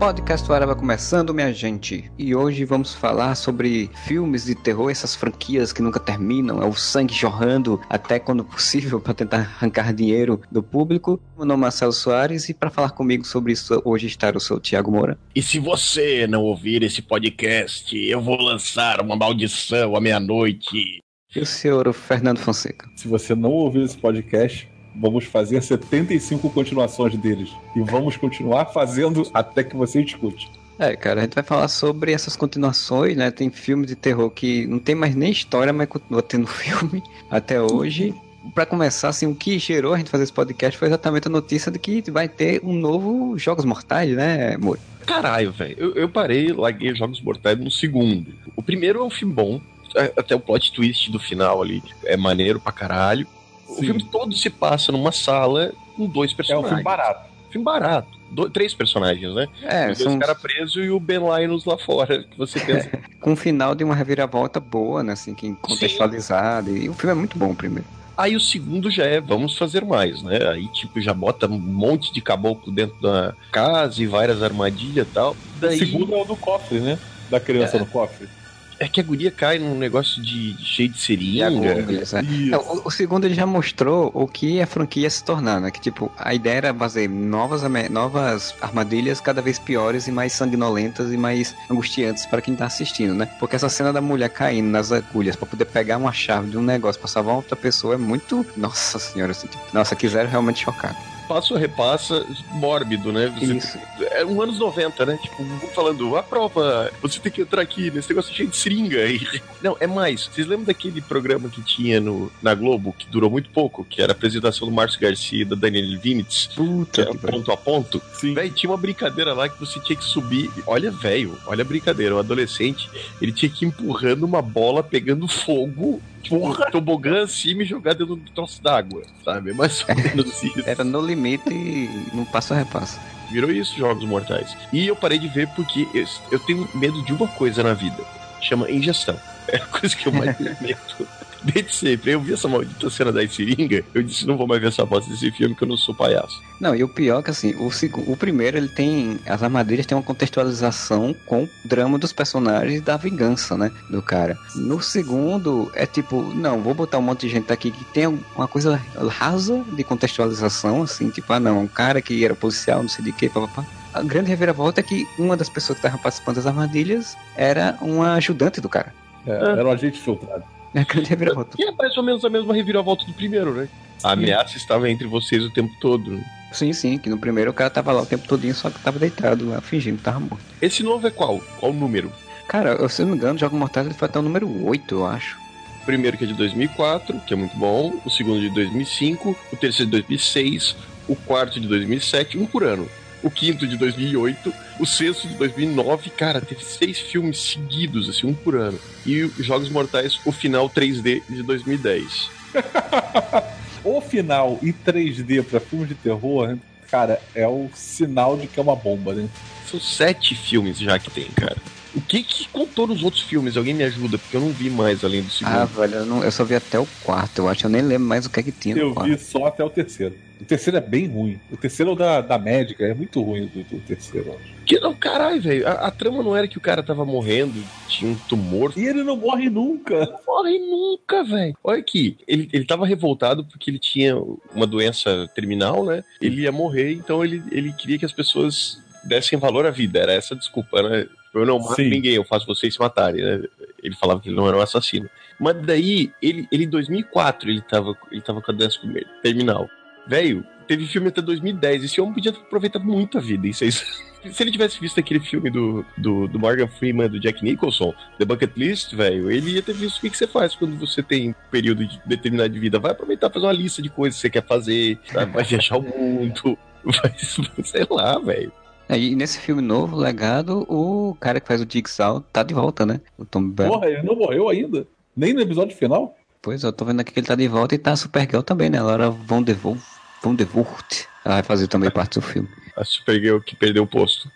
Podcast Araba começando, minha gente. E hoje vamos falar sobre filmes de terror, essas franquias que nunca terminam, é o sangue jorrando até quando possível para tentar arrancar dinheiro do público. Meu nome é Marcelo Soares e para falar comigo sobre isso hoje está o seu Tiago Moura. E se você não ouvir esse podcast, eu vou lançar uma maldição à meia-noite. E o senhor Fernando Fonseca. Se você não ouvir esse podcast, vamos fazer 75 continuações deles. E vamos continuar fazendo até que você escute. É, cara, a gente vai falar sobre essas continuações, né? Tem filmes de terror que não tem mais nem história, mas continua tendo filme até hoje. Para começar, assim, o que gerou a gente fazer esse podcast foi exatamente a notícia de que vai ter um novo Jogos Mortais, né, amor? Caralho, velho. Eu, eu parei, larguei Jogos Mortais no segundo. O primeiro é um filme bom. Até o plot twist do final ali é maneiro pra caralho. O Sim. filme todo se passa numa sala com dois É um personagens. filme barato. Filme barato. Do- três personagens, né? É, Os dois são caras presos e o Ben Linus lá fora. Que você pensa. com um final de uma reviravolta boa, né? Assim, que contextualizada. E o filme é muito bom, primeiro. Aí o segundo já é vamos fazer mais, né? Aí tipo já bota um monte de caboclo dentro da casa e várias armadilhas e tal. O Daí segundo é o do cofre, né? Da criança no cofre. É que a guria cai num negócio de cheio de seringa. agulhas, né? O, o segundo ele já mostrou o que a franquia ia se tornar, né? Que tipo, a ideia era fazer novas, novas armadilhas cada vez piores e mais sanguinolentas e mais angustiantes para quem tá assistindo, né? Porque essa cena da mulher caindo nas agulhas para poder pegar uma chave de um negócio para salvar outra pessoa é muito. Nossa senhora, assim, tipo, nossa, quiseram realmente chocar. A repassa, mórbido, né? Você Isso. É um anos 90, né? Tipo, falando, a prova, você tem que entrar aqui nesse negócio cheio de seringa. E... Não, é mais. Vocês lembram daquele programa que tinha no, na Globo, que durou muito pouco, que era a apresentação do Márcio Garcia e da Daniela Vinitz, que Puta era que pariu. ponto a ponto? Sim. Véi, tinha uma brincadeira lá que você tinha que subir. Olha, velho, olha a brincadeira. Um adolescente, ele tinha que ir empurrando uma bola pegando fogo, tipo, tobogã acima e jogar dentro do troço d'água, sabe? É mais ou menos isso. Era no limite e não passo a repasso. Virou isso, Jogos Mortais. E eu parei de ver porque eu, eu tenho medo de uma coisa na vida. Chama ingestão. É a coisa que eu mais tenho medo. Desde sempre. Eu vi essa maldita cena da seringa, eu disse, não vou mais ver essa bosta desse filme que eu não sou palhaço. Não, e o pior é que assim, o, o primeiro ele tem. As armadilhas têm uma contextualização com o drama dos personagens da vingança, né? Do cara. No segundo, é tipo, não, vou botar um monte de gente aqui que tem uma coisa rasa de contextualização, assim, tipo, ah não, um cara que era policial, não sei de que, papapá. A grande reviravolta é que uma das pessoas que estava participando das armadilhas era uma ajudante do cara. É, era um agente filtrado. É a grande reviravolta. E é mais ou menos a mesma reviravolta do primeiro, né? A ameaça estava entre vocês o tempo todo. né? Sim, sim, que no primeiro o cara tava lá o tempo todinho, só que tava deitado lá, fingindo que tava morto. Esse novo é qual? Qual número? Cara, eu, se eu não me engano, o Jogo Mortais ele foi até o número 8, eu acho. O primeiro que é de 2004, que é muito bom. O segundo de 2005. O terceiro de 2006. O quarto de 2007. Um por ano. O quinto de 2008. O sexto de 2009. Cara, teve seis filmes seguidos, assim, um por ano. E os Jogos Mortais, o final 3D de 2010. O final em 3D pra filmes de terror, cara, é o sinal de que é uma bomba, né? São sete filmes já que tem, cara. O que que contou nos outros filmes? Alguém me ajuda, porque eu não vi mais além do segundo. Ah, velho, eu, não- eu só vi até o quarto, eu acho. Eu nem lembro mais o que é que tinha no Eu quarto. vi só até o terceiro. O terceiro é bem ruim. O terceiro é o da, da médica, é muito ruim do, do terceiro. eu acho. Que não, caralho, velho. A, a trama não era que o cara tava morrendo, tinha um tumor. E ele não morre nunca. Morre nunca, velho. Olha aqui, ele, ele tava revoltado porque ele tinha uma doença terminal, né? Ele ia morrer, então ele, ele queria que as pessoas dessem valor à vida. Era essa a desculpa, né? Eu não mato Sim. ninguém, eu faço vocês se matarem, né? Ele falava que ele não era um assassino. Mas daí, ele, ele em 2004, ele tava, ele tava com a doença terminal. Velho, teve filme até 2010. Esse homem podia ter aproveitado muito a vida. Aí. Se ele tivesse visto aquele filme do, do, do Morgan Freeman, do Jack Nicholson, The Bucket List, velho, ele ia ter visto o que, que você faz quando você tem um período de determinado de vida. Vai aproveitar fazer uma lista de coisas que você quer fazer, vai viajar o mundo, vai, sei lá, velho. E nesse filme novo, Legado, o cara que faz o Jigsaw tá de volta, né? O Tom Bell. Porra, ele não morreu ainda? Nem no episódio final? Pois, eu tô vendo aqui que ele tá de volta e tá a Supergirl também, né? Laura Von der Wolf, Von der Wurt. Ela vai fazer também parte do filme. A Supergirl que perdeu o posto.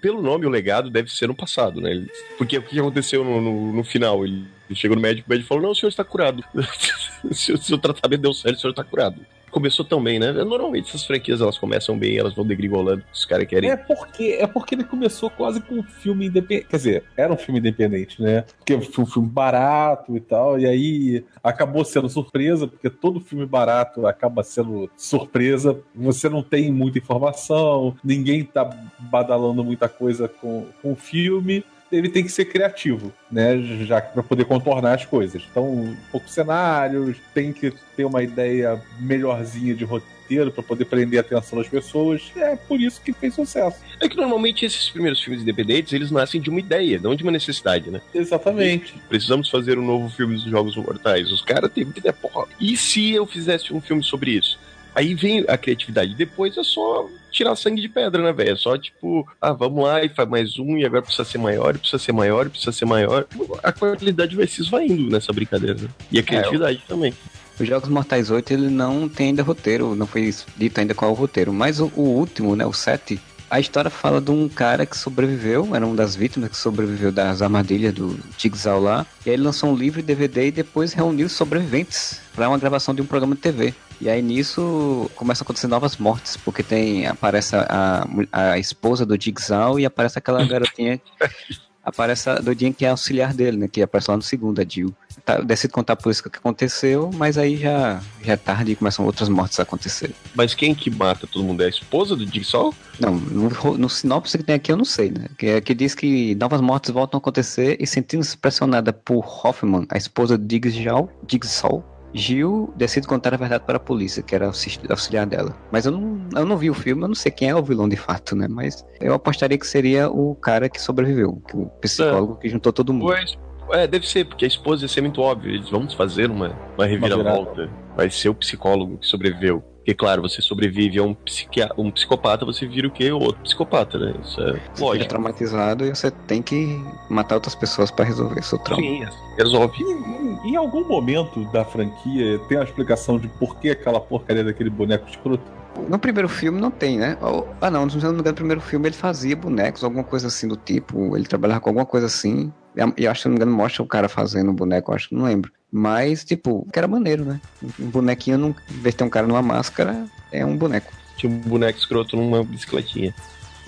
Pelo nome, o legado deve ser no passado, né? Porque o que aconteceu no, no, no final? Ele chegou no médico, o médico falou: Não, o senhor está curado. seu, seu tratamento deu certo, o senhor está curado. Começou tão bem, né? Normalmente essas franquias elas começam bem, elas vão degringolando, os caras querem. É porque, é porque ele começou quase com um filme independente. Quer dizer, era um filme independente, né? Porque foi um filme barato e tal. E aí acabou sendo surpresa, porque todo filme barato acaba sendo surpresa. Você não tem muita informação, ninguém tá badalando muita coisa com, com o filme. Ele tem que ser criativo, né? Já para poder contornar as coisas. Então, poucos cenários, tem que ter uma ideia melhorzinha de roteiro para poder prender a atenção das pessoas. É por isso que fez sucesso. É que normalmente esses primeiros filmes independentes eles nascem de uma ideia, não de uma necessidade, né? Exatamente. Precisamos fazer um novo filme dos Jogos Mortais. Os caras têm muita ideia, porra. E se eu fizesse um filme sobre isso? Aí vem a criatividade. Depois é só tirar sangue de pedra, né, velho? É só tipo, ah, vamos lá e faz mais um, e agora precisa ser maior, e precisa ser maior, e precisa ser maior. A qualidade vai se esvaindo nessa brincadeira, né? E a criatividade também. Os Jogos Mortais 8, ele não tem ainda roteiro, não foi dito ainda qual é o roteiro. Mas o, o último, né, o 7, a história fala de um cara que sobreviveu, era uma das vítimas que sobreviveu das armadilhas do Jigsaw lá. E aí ele lançou um livro e DVD e depois reuniu os sobreviventes para uma gravação de um programa de TV. E aí nisso começam a acontecer novas mortes, porque tem aparece a, a, esposa do Jigsaw e aparece aquela garotinha aparece a doidinha que é auxiliar dele, né? Que aparece lá no segundo, a Jill. Tá, decido contar por isso que aconteceu, mas aí já, já é tarde e começam outras mortes a acontecer. Mas quem que mata todo mundo? É a esposa do Jigsaw? Não, no, no sinopse que tem aqui eu não sei, né? Que, que diz que novas mortes voltam a acontecer e sentindo-se pressionada por Hoffman, a esposa de Jigsaw, Jigsaw Gil decide contar a verdade para a polícia, que era auxi- auxiliar dela. Mas eu não, eu não vi o filme, eu não sei quem é o vilão de fato, né? Mas eu apostaria que seria o cara que sobreviveu, o psicólogo que juntou todo mundo. Pois. É, deve ser, porque a esposa ia ser muito óbvio. Eles vão fazer uma, uma reviravolta. Vai ser o psicólogo que sobreviveu. Porque, claro, você sobrevive a um, psiquia... um psicopata, você vira o quê? Outro psicopata, né? Isso é Você fica traumatizado e você tem que matar outras pessoas para resolver seu trauma. Sim, resolve. Em, em algum momento da franquia tem uma explicação de por que aquela porcaria daquele boneco escroto? No primeiro filme não tem, né? Ah, não, se eu não me engano, no primeiro filme ele fazia bonecos, alguma coisa assim do tipo. Ele trabalhava com alguma coisa assim. E acho que, se não me engano, mostra o cara fazendo um boneco, eu acho que não lembro. Mas, tipo, que era maneiro, né? Um bonequinho, vez de ter um cara numa máscara, é um boneco. Tinha um boneco escroto numa bicicletinha.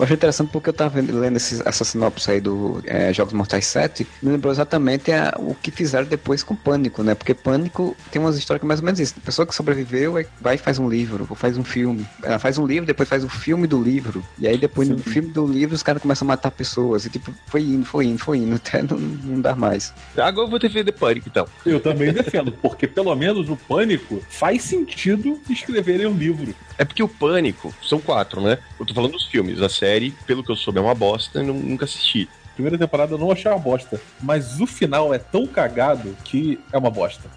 Eu achei interessante porque eu tava vendo- lendo esses, essa sinopse aí do é, Jogos Mortais 7, me lembrou exatamente a- o que fizeram depois com Pânico, né? Porque Pânico tem umas histórias que é mais ou menos isso. A pessoa que sobreviveu é- vai e faz um livro, ou faz um filme. Ela faz um livro, depois faz o filme do livro. E aí depois no Sim. filme do livro os caras começam a matar pessoas. E tipo, foi indo, foi indo, foi indo, até não, não dar mais. Agora eu vou defender Pânico, então. Eu também defendo, porque pelo menos no Pânico faz sentido escreverem um livro. É porque o Pânico, são quatro, né? Eu tô falando dos filmes. A série, pelo que eu soube, é uma bosta, eu nu- nunca assisti. Primeira temporada eu não achei uma bosta, mas o final é tão cagado que é uma bosta.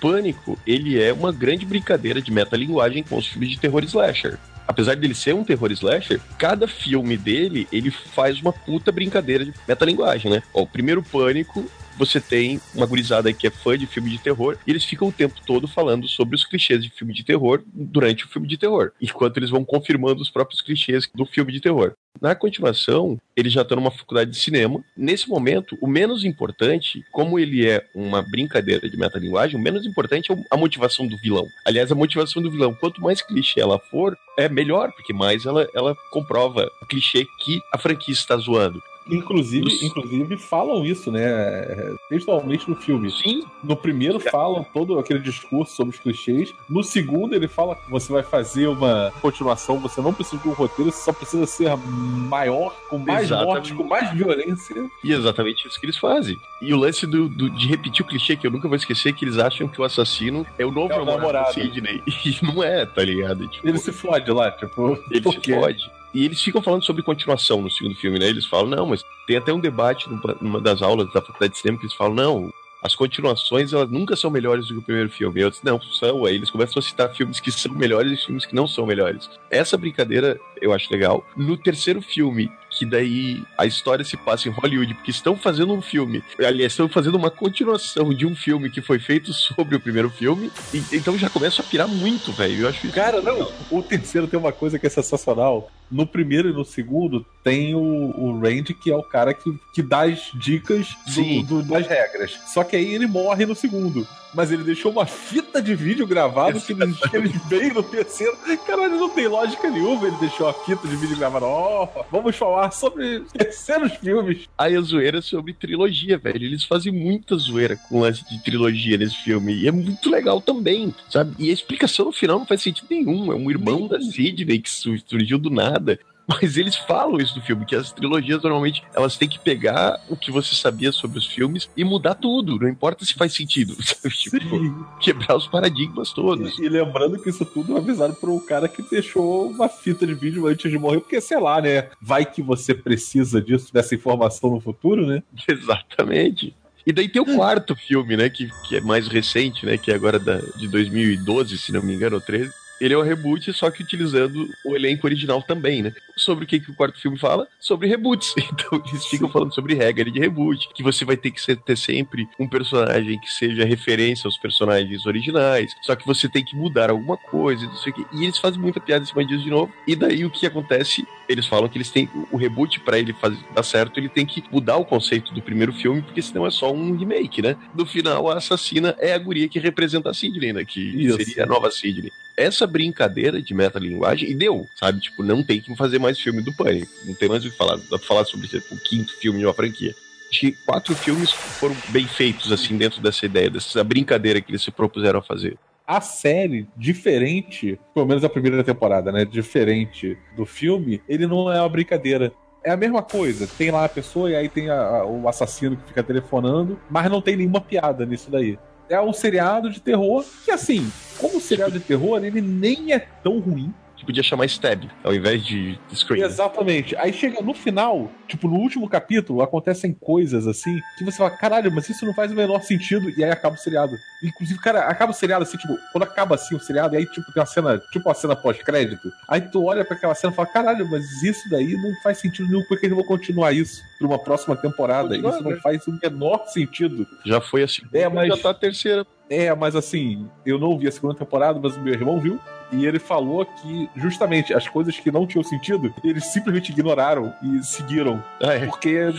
Pânico, ele é uma grande brincadeira de metalinguagem com os filmes de terror slasher. Apesar dele ser um terror slasher, cada filme dele, ele faz uma puta brincadeira de metalinguagem, né? Ó, o primeiro Pânico, você tem uma gurizada que é fã de filme de terror, e eles ficam o tempo todo falando sobre os clichês de filme de terror durante o filme de terror, enquanto eles vão confirmando os próprios clichês do filme de terror. Na continuação, ele já está numa faculdade de cinema. Nesse momento, o menos importante, como ele é uma brincadeira de metalinguagem, o menos importante é a motivação do vilão. Aliás, a motivação do vilão, quanto mais clichê ela for, é melhor, porque mais ela, ela comprova o clichê que a franquia está zoando. Inclusive, inclusive falam isso, né? Textualmente no filme. Sim, No primeiro falam todo aquele discurso sobre os clichês. No segundo ele fala que você vai fazer uma continuação, você não precisa de um roteiro, você só precisa ser maior, com mais Exatamente. morte, com mais violência. E exatamente isso que eles fazem. E o lance do, do- de repetir o clichê, que eu nunca vou esquecer, é que eles acham que o assassino é o novo É o namorado, namorado. do Sidney. E não é, tá ligado? Tipo, Ele se fode lá, tipo. ele se fode. E eles ficam falando sobre continuação no segundo filme, né? Eles falam, não, mas tem até um debate numa, das aulas da faculdade de cinema que eles falam, não, as continuações elas nunca são melhores do que o primeiro filme. Eu disse, não, são. Aí eles começam a citar filmes que são melhores e filmes que não são melhores. Essa brincadeira eu acho legal. No terceiro filme, que daí a história se passa em Hollywood, porque estão fazendo um filme, aliás, estão fazendo uma continuação de um filme que foi feito sobre o primeiro filme, e, então já começa a pirar muito, velho. Eu acho isso Cara, não, o terceiro tem uma coisa que é sensacional. No primeiro e no segundo tem o, o Randy, que é o cara que, que dá as dicas do- do- das regras. Só que aí ele morre no segundo. Mas ele deixou uma fita de vídeo gravado que eles, que veio no terceiro. Caralho, não tem lógica nenhuma. Ele deixou a fita de vídeo gravada. Ó, vamos falar sobre terceiros filmes. Aí a zoeira é sobre trilogia, velho. Eles fazem muita zoeira com lance de trilogia nesse filme. E é muito legal também, sabe? E a explicação no final não faz sentido nenhum. É um irmão da Sidney que su- surgiu do nada. Mas eles falam isso no filme, que as trilogias normalmente elas têm que pegar o que você sabia sobre os filmes e mudar tudo. Não importa se faz sentido. sabe? Tipo, quebrar os paradigmas todos. E, e lembrando que isso tudo é avisado por um cara que deixou uma fita de vídeo antes de morrer, porque sei lá, né? Vai que você precisa disso, dessa informação no futuro, né? Exatamente. E daí tem o quarto filme, né? Que, que é mais recente, né? Que é agora da, de 2012, se não me engano, ou 13. Ele é um reboot, só que utilizando o elenco original também, né? Sobre o que, que o quarto filme fala? Sobre reboots. Então eles ficam falando sobre regra de reboot. Que você vai ter que ser- ter sempre um personagem que seja referência aos personagens originais. Só que você tem que mudar alguma coisa, não sei o quê. E eles fazem muita piada em cima disso de novo. E daí o que acontece? Eles falam que eles têm. O reboot, pra ele fazer, dar certo, ele tem que mudar o conceito do primeiro filme, porque senão é só um remake, né? No final, a assassina é a guria que representa a Sidney, né? Que Isso. seria a nova Sidney. Essa brincadeira de metalinguagem, e deu, sabe? Tipo, não tem que fazer mais filme do Pânico. Não tem mais o que falar. Dá pra falar sobre tipo, o quinto filme de uma franquia. Que quatro filmes foram bem feitos, assim, dentro dessa ideia, dessa brincadeira que eles se propuseram a fazer. A série, diferente, pelo menos a primeira temporada, né? Diferente do filme, ele não é uma brincadeira. É a mesma coisa. Tem lá a pessoa e aí tem a- a- o assassino que fica telefonando, mas não tem nenhuma piada nisso daí. É um seriado de terror que, assim, como seriado de terror, ele nem é tão ruim. Que podia chamar Stab, ao invés de Scream. né? Exatamente. Aí chega no final, tipo, no último capítulo, acontecem coisas assim que você fala, caralho, mas isso não faz o menor sentido. E aí acaba o seriado. Inclusive, cara, acaba o seriado assim, tipo, quando acaba assim o seriado, e aí, tipo, tem uma cena, tipo uma cena pós-crédito. Aí tu olha pra aquela cena e fala, caralho, mas isso daí não faz sentido nenhum, porque eles vão continuar isso pra uma próxima temporada. Continua, isso não né? faz o menor sentido. Já foi a segunda, É, mas- já tá a terceira. É, mas assim, eu não vi a segunda temporada, mas o meu irmão viu. E ele falou que, justamente, as coisas que não tinham sentido, eles simplesmente ignoraram e seguiram. Ah, é. Porque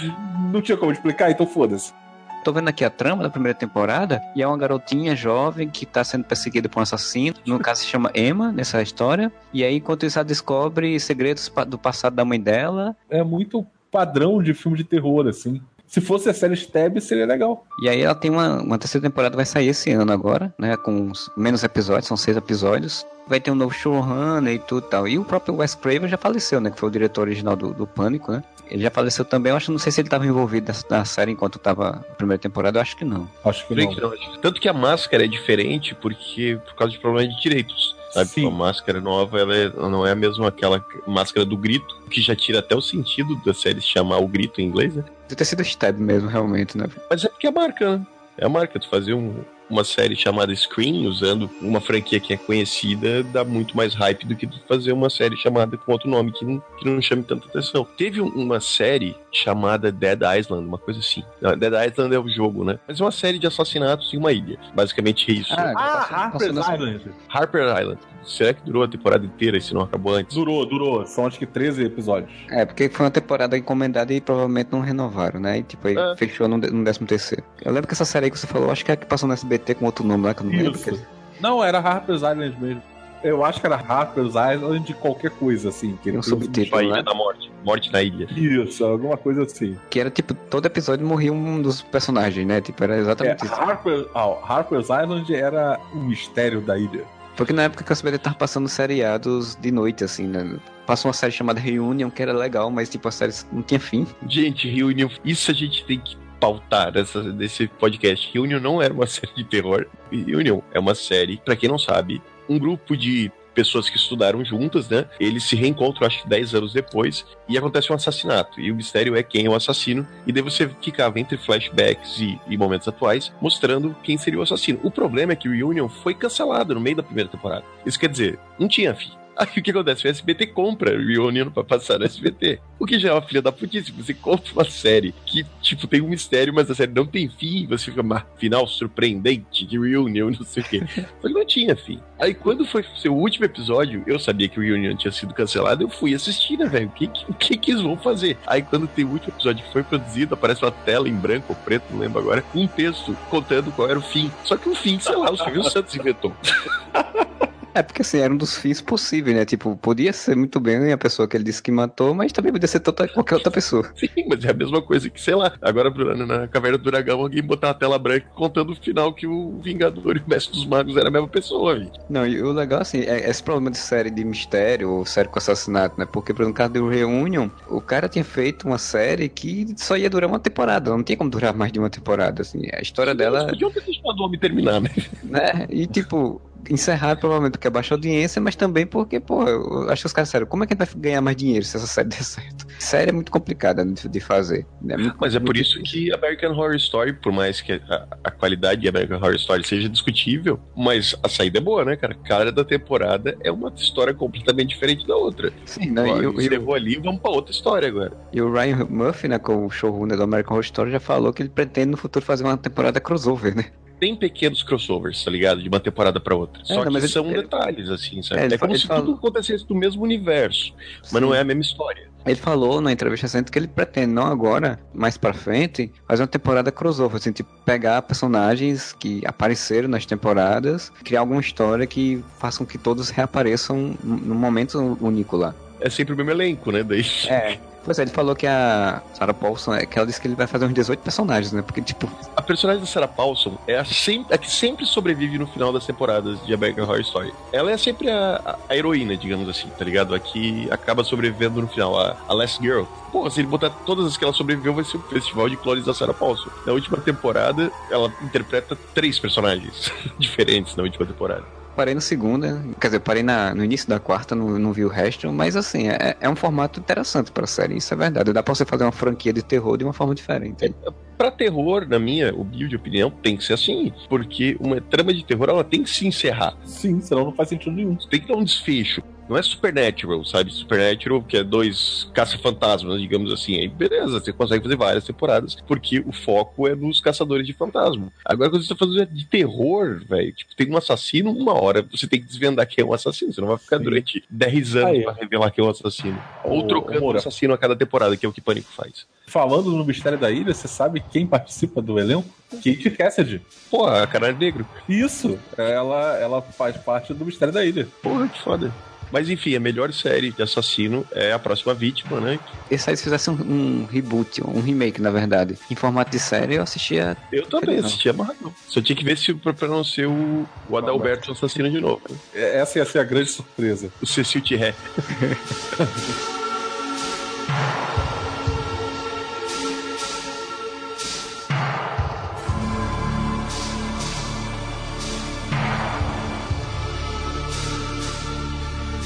não tinha como explicar, então foda-se. Tô vendo aqui a trama da primeira temporada e é uma garotinha jovem que tá sendo perseguida por um assassino. No caso se chama Emma nessa história. E aí, enquanto isso, ela descobre segredos do passado da mãe dela. É muito padrão de filme de terror, assim. Se fosse a série Stab, seria legal. E aí ela tem uma, uma terceira temporada, vai sair esse ano agora, né? Com menos episódios, são seis episódios. Vai ter um novo showrunner e tudo e tal. E o próprio Wes Craven já faleceu, né? Que foi o diretor original do, do Pânico, né? Ele já faleceu também. Eu acho, não sei se ele estava envolvido na série enquanto tava a primeira temporada. Eu acho que não. Acho que não. que não. Tanto que a máscara é diferente porque por causa de problemas de direitos. Sabe? Sim. A máscara nova ela, é- ela não é a mesma aquela máscara do grito, que já tira até o sentido da série se chamar o grito em inglês, né? Deve ter sido Stab mesmo, realmente, né? Mas é porque é a marca, né? É a marca. Tu fazer um- uma série chamada Scream, usando uma franquia que é conhecida, dá muito mais hype do que tu fazer uma série chamada com outro nome que não, que não chame tanta atenção. Teve um- uma série chamada Dead Island, uma coisa assim. Não, Dead Island é o jogo, né? Mas é uma série de assassinatos em uma ilha. Basicamente é isso. Ah, Harper's nessa- Island. Harper Island. Será que durou a temporada inteira e se não acabou antes? Durou, durou. São acho que 13 episódios. É, porque foi uma temporada encomendada e provavelmente não renovaram, né? E tipo, aí É. fechou no, no 13 terceiro. Eu lembro que essa série aí que você falou, acho que é a que passou no SBT com outro nome lá, que eu não lembro. Isso. Não, era Harper's Island mesmo. Eu acho que era Harper's Island de qualquer coisa, assim. Que Tem um subtítulo. A Ilha né? da Morte. Morte na ilha. Isso, alguma coisa assim. Que era tipo, todo episódio morria um dos personagens, né? Tipo, era É, exatamente isso. Harper, ah, Harper's Island era o mistério da ilha. Porque na época que o SBT tava passando seriados de noite, assim, né? Passou uma série chamada Reunion, que era legal, mas tipo, a série não tinha fim. Gente, Reunion, isso a gente tem que pautar dessa, desse podcast. Reunion não era uma série de terror. Reunion é uma série, pra quem não sabe, um grupo de pessoas que estudaram juntas, né? Eles se reencontram, acho que 10 anos depois, e acontece um assassinato. E o mistério é quem é o assassino, e daí você ficava entre flashbacks e, e momentos atuais, mostrando quem seria o assassino. O problema é que o Reunion foi cancelado no meio da primeira temporada. Isso quer dizer, não tinha fim. Aí o que acontece? O SBT compra Reunion pra passar no SBT. O que já é uma filha da putice. Você compra uma série que, tipo, tem um mistério, mas a série não tem fim. Você fica, mas final surpreendente de Reunion, não sei o quê. Mas não tinha fim. Aí quando foi seu último episódio, eu sabia que o Reunion tinha sido cancelado, eu fui assistir, né, velho? O que, que, que, que eles vão fazer? Aí quando tem o último episódio que foi produzido, aparece uma tela em branco ou preto, não lembro agora, com um texto contando qual era o fim. Só que o fim, sei lá, o Silvio Santos inventou. É porque assim, era um dos fins possíveis, né? Tipo, podia ser muito bem a pessoa que ele disse que matou, mas também podia ser toda, qualquer outra pessoa. Sim, mas é a mesma coisa que, sei lá, agora na Caverna do Dragão alguém botar uma tela branca contando o final que o Vingador e o Mestre dos Magos era a mesma pessoa, gente. Não, e o legal, assim, é esse problema de série de mistério ou série com assassinato, né? Porque, por exemplo, no caso do Reunion, o cara tinha feito uma série que só ia durar uma temporada, não tinha como durar mais de uma temporada, assim. A história Sim, dela. Eles podiam ter deixado o homem terminar, né? né? E tipo, encerrar provavelmente porque é baixa audiência, mas também porque, pô, eu acho que os caras, sério, como é que a gente vai ganhar mais dinheiro se essa série der certo? Série é muito complicada de, fazer. Né? Muito, Mas é por isso que American Horror Story, por mais que a, a qualidade de American Horror Story seja discutível, mas a saída é boa, né, cara? Cada da temporada é uma história completamente diferente da outra. Sim, né? Agora, E, o- e, o- encerrou ali, vamos pra outra história agora. e o Ryan Murphy, né, com o showrunner do American Horror Story, já falou que ele pretende no futuro fazer uma temporada crossover, né? Tem pequenos crossovers, tá ligado? De uma temporada pra outra. É, Só não, que mas são ele- detalhes, assim, sabe? É, É, como se fala- tudo acontecesse no mesmo universo, mas não é a mesma história. Ele falou na entrevista recente que ele pretende, não agora, mais pra frente, fazer uma temporada crossover, assim, tipo, pegar personagens que apareceram nas temporadas, criar alguma história que faça com que todos reapareçam num num momento único lá. É sempre o mesmo elenco, né? Daí... É. Pois é, ele falou que a Sarah Paulson, é que ela disse que ele vai fazer uns 18 personagens, né? Porque, tipo, A personagem da Sarah Paulson é a, sem- a que sempre sobrevive no final das temporadas de American Horror Story. Ela é sempre a, a- heroína, digamos assim, tá ligado? A que acaba sobrevivendo no final, a, a Last Girl. Porra, se ele botar todas as que ela sobreviveu, vai ser o festival de clones da Sarah Paulson. Na última temporada, ela interpreta três personagens diferentes na última temporada. Parei na segunda, quer dizer, parei na- no início da quarta, não, não vi o resto, mas assim, é, é um formato interessante pra série, isso é verdade. Dá pra você fazer uma franquia de terror de uma forma diferente. Pra terror, na minha humilde opinião, tem que ser assim. Porque uma trama de terror, ela tem que se encerrar. Sim, senão não faz sentido nenhum. tem que dar um desfecho. Não é Supernatural, sabe? Supernatural, que é dois caça-fantasmas, digamos assim. Aí beleza, você consegue fazer várias temporadas, porque o foco é nos caçadores de fantasma. Agora, quando você tá fazendo de terror, velho, tipo, tem um assassino, uma hora você tem que desvendar quem é um assassino. Você não vai ficar Sim. durante 10 anos Aí. pra revelar quem é um assassino. Ou trocando um assassino a cada temporada, que é o que Pânico faz. Falando no Mistério da Ilha, você sabe quem participa do elenco? Kate Cassidy. Porra, caralho negro. Isso, ela, ela faz parte do Mistério da Ilha. Porra, que foda. Mas enfim, a melhor série de assassino é a próxima vítima, né? Esse aí, se fizesse um, um reboot, um remake, na verdade, em formato de série, eu assistia. Eu também Não. assisti amarradão. Só tinha que ver se pra pra não ser o, o Adalberto assassino de novo. né? É- Essa ia ser a grande surpresa. O Cecil Tirré.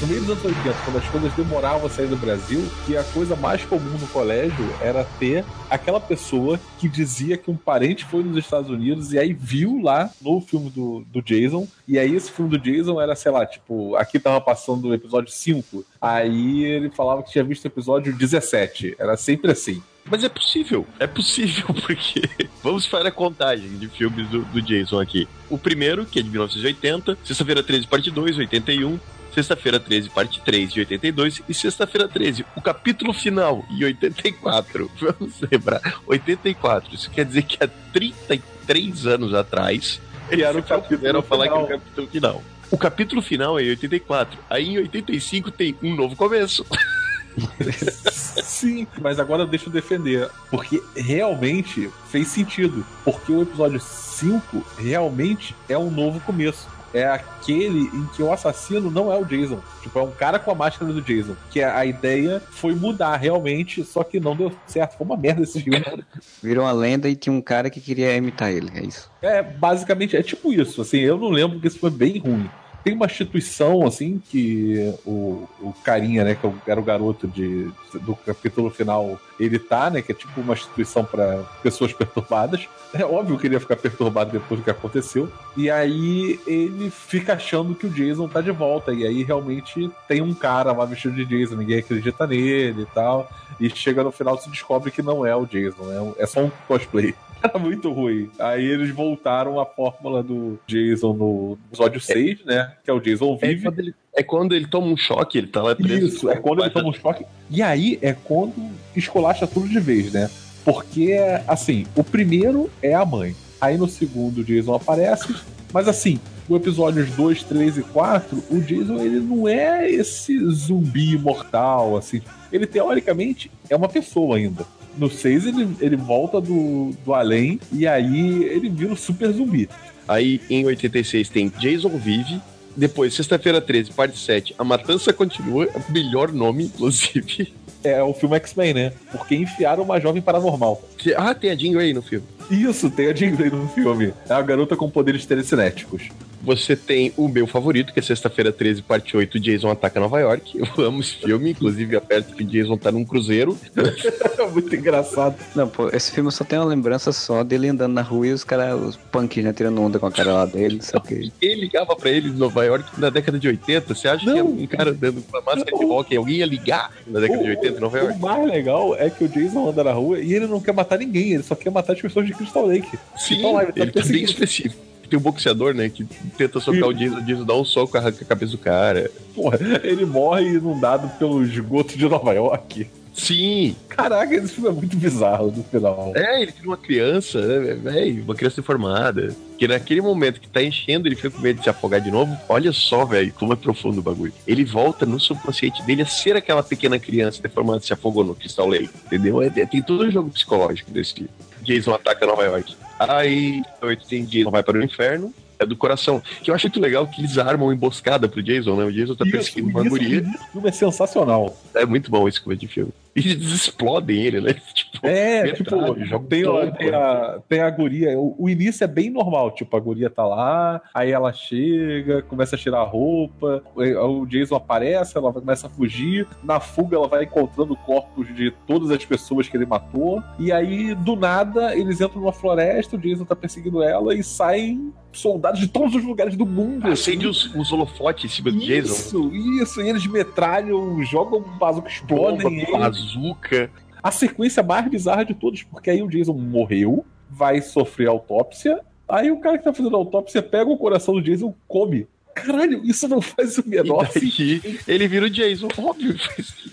No meio dos anos 80, quando as coisas demoravam a sair do Brasil, que a coisa mais comum no colégio era ter aquela pessoa que dizia que um parente foi nos Estados Unidos e aí viu lá no filme do, do Jason, e aí esse filme do Jason era, sei lá, tipo, aqui tava passando o episódio 5, aí ele falava que tinha visto o episódio 17. Era sempre assim. Mas é possível, é possível, porque vamos para a contagem de filmes do, do Jason aqui. O primeiro, que é de 1980, Sexta-feira 13, parte 2, 81, Sexta-feira 13, parte 3, de 82, e Sexta-feira 13, o capítulo final, em 84. Vamos lembrar, 84. Isso quer dizer que há 33 anos atrás, E era o eles capítulo quiseram falar que era o capítulo final. O capítulo final é em 84. Aí em 85 tem um novo começo. Sim, mas agora deixa eu defender. Porque realmente fez sentido. Porque o episódio 5 realmente é um novo começo. É aquele em que o assassino não é o Jason. Tipo, é um cara com a máscara do Jason. Que a ideia foi mudar realmente, só que não deu certo. Foi uma merda esse filme. Virou uma lenda e tinha um cara que queria imitar ele, é isso. É, basicamente, é tipo isso. Assim, eu não lembro que isso foi bem ruim. Tem uma instituição, assim, que o, o carinha, né, que era o garoto de, do capítulo final, ele tá, né, que é tipo uma instituição para pessoas perturbadas. É óbvio que ele ia ficar perturbado depois do que aconteceu. E aí ele fica achando que o Jason tá de volta. E aí realmente tem um cara lá vestido de Jason, ninguém acredita nele e tal. E chega no final se descobre que não é o Jason, né? é só um cosplay. Era muito ruim. Aí eles voltaram a fórmula do Jason no episódio 6, né? Que é o Jason É vive. quando, ele, é quando ele toma um choque, ele tá lá preso. Isso, é quando ele toma um choque. E aí é quando escolacha tudo de vez, né? Porque, assim, o primeiro é a mãe. Aí no segundo o Jason aparece. Mas assim, no episódios 2, 3 e 4, o Jason ele não é esse zumbi imortal, assim. Ele teoricamente é uma pessoa ainda. No 6 ele, ele volta do, do além e aí ele vira um super zumbi. Aí em 86 tem Jason Vive. Depois, sexta-feira 13, parte 7, A Matança Continua. Melhor nome, inclusive. É o filme X-Men, né? Porque enfiaram uma jovem paranormal. Ah, tem a Jean Grey no filme. Isso, tem a Jean Grey no filme. É a garota com poderes telecinéticos. Você tem o meu favorito, que é sexta-feira 13, parte 8, Jason Ataca Nova York. Eu amo esse filme, inclusive aperto que Jason tá num cruzeiro. É muito engraçado. Não, pô, esse filme só tem uma lembrança só dele andando na rua e os caras, os punks, né, tirando onda com a cara lá dele, não sei o quê. Quem ligava pra ele em Nova York na década de 80? Você acha que Não. um cara andando com a máscara de Não. rock, alguém ia ligar na década de 80 em Nova O York? mais legal é que o Jason anda na rua e ele não quer matar ninguém, ele só quer matar as pessoas de Crystal Lake. Sim, Então, lá, ele ele, tá tá bem específico. Tem um boxeador, né, que tenta socar o Jason, o Jason dá um soco, arranca a cabeça do cara. Porra, ele morre inundado pelo esgoto de Nova York. Sim, Caraca, esse filme é muito bizarro no final. é, ele vira uma criança, né, velho, uma criança deformada. Que naquele momento que tá enchendo, ele fica com medo de se afogar de novo. Olha só, velho, como é profundo o bagulho. Ele volta no subconsciente dele a ser aquela pequena criança deformada que se afogou no Crystal Lake, entendeu? É, é- tem todo um jogo psicológico desse tipo. Jason ataca Nova York. Aí, tem Jason vai para o inferno. É do coração. Que eu acho muito legal que eles armam uma emboscada pro Jason, né? O Jason tá perseguindo uma guria. isso, filme é sensacional. É muito bom esse coisa de filme. E eles explodem ele, né? Tipo, É, metralha, tipo, joga tem, a, tem, a, tem a guria. O, o início é bem normal, tipo, a guria tá lá, aí ela chega, começa a tirar a roupa, o Jason aparece, ela começa a fugir. Na fuga, ela vai encontrando corpos de todas as pessoas que ele matou. E aí, do nada, eles entram numa floresta, o Jason tá perseguindo ela e saem soldados de todos os lugares do mundo. Acende assim. os, os holofotes em cima do Jason. Isso, isso, e eles metralham, jogam bazuca, Bomba, explodem ele. Bazuca. A sequência mais bizarra de todos, porque aí o Jason morreu, vai sofrer autópsia, aí o cara que tá fazendo a autópsia pega o coração do Jason e come. Caralho, isso não faz o menor sentido. ele vira o Jason, óbvio.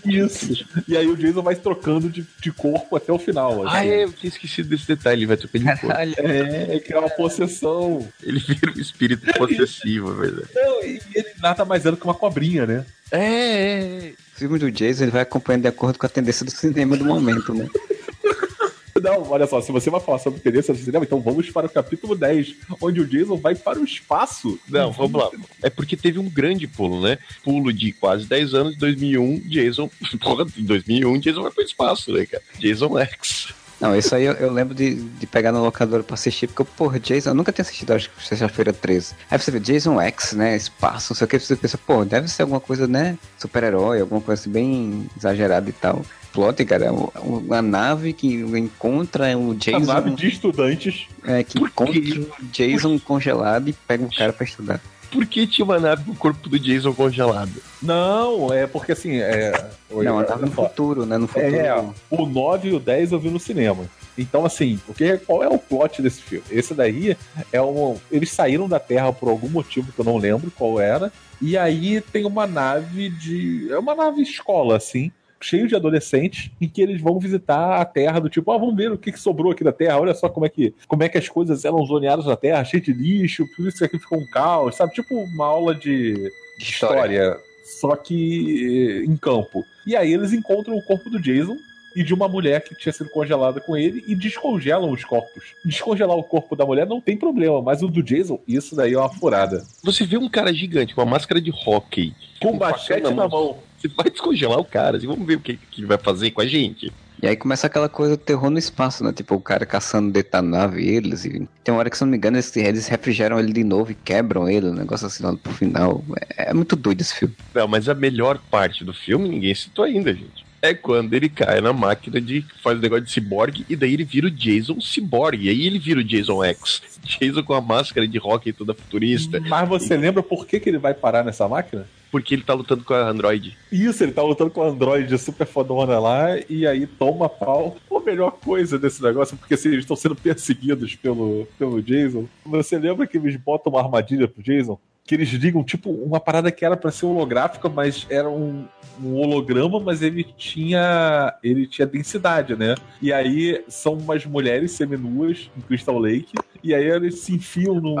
Isso. E aí o Jason vai trocando de, de corpo até o final. Ah, assim. é, eu tinha esquecido desse detalhe. Ele vai trocando de cor. Caralho. É, que é uma possessão. Ele vira um espírito possessivo, é verdade. Não, e ele nada mais é do que uma cobrinha, né? É, é, é. O filme do Jason ele vai acompanhando de acordo com a tendência do cinema do momento, né? Não, olha só, se você vai falar sobre tendência do cinema, então vamos para o capítulo 10, onde o Jason vai para o espaço. Não, vamos lá. É porque teve um grande pulo, né? Pulo de quase 10 anos, 2001, Jason. Porra, em 2001, Jason vai pro espaço, né, cara? Jason X. Não, isso aí eu, eu lembro de, de pegar na locadora pra assistir, porque, porra, Jason, eu nunca tinha assistido, acho que sexta-feira 13. Aí você vê Jason X, né, espaço, não sei o que, você pensa, pô, deve ser alguma coisa, né, super-herói, alguma coisa assim, bem exagerada e tal. Plot, cara, é uma, uma nave que encontra o Jason, nave de estudantes. é, que encontra o Jason congelado e pega o cara pra estudar. Por que tinha uma nave com o corpo do Jason congelado? Não, é porque assim. É... Oi, Não, andava no futuro, né, no futuro. É, o 9 e o 10 eu vi no cinema. Então, assim, o que, qual é o plot desse filme? Esse daí é um. Eles saíram da Terra por algum motivo que eu não lembro qual era. E aí tem uma nave de. É uma nave escola, assim. Cheio de adolescentes, em que eles vão visitar a Terra do tipo, ah, vamos ver o que, que sobrou aqui da Terra, olha só como é que como é que as coisas eram zoneadas na Terra, cheio de lixo, por isso que aqui ficou um caos, sabe? Tipo uma aula de, de história, só que eh, em campo. E aí eles encontram o corpo do Jason e de uma mulher que tinha sido congelada com ele e descongelam os corpos. Descongelar o corpo da mulher não tem problema, mas o do Jason, isso daí é uma furada. Você vê um cara gigante com uma máscara de hockey. Com machete facão na na mão. Você vai descongelar o cara, assim, vamos ver o que, que ele vai fazer com a gente. E aí começa aquela coisa do terror no espaço, né? Tipo, o cara caçando dentro da nave eles. E tem uma hora que, se não me engano, eles, eles refrigeram ele de novo e quebram ele, um negócio assim lá pro final. É, é muito doido esse filme. Não, mas a melhor parte do filme ninguém citou ainda, gente. É quando ele cai na máquina de faz o negócio de ciborgue e daí ele vira o Jason ciborgue. E aí ele vira o Jason X. Jason com a máscara de rock toda futurista. Mas você lembra por que, que ele vai parar nessa máquina? Porque ele tá lutando com a Android. Isso, ele tá lutando com a Android super fodona lá e aí toma pau. A melhor coisa desse negócio, porque assim, eles estão sendo perseguidos pelo, pelo Jason. Você lembra que eles botam uma armadilha pro Jason? Que eles ligam, tipo, uma parada que era para ser holográfica, mas era um, um holograma, mas ele tinha ele tinha densidade, né? E aí são umas mulheres seminuas em Crystal Lake, e aí eles se enfiam num,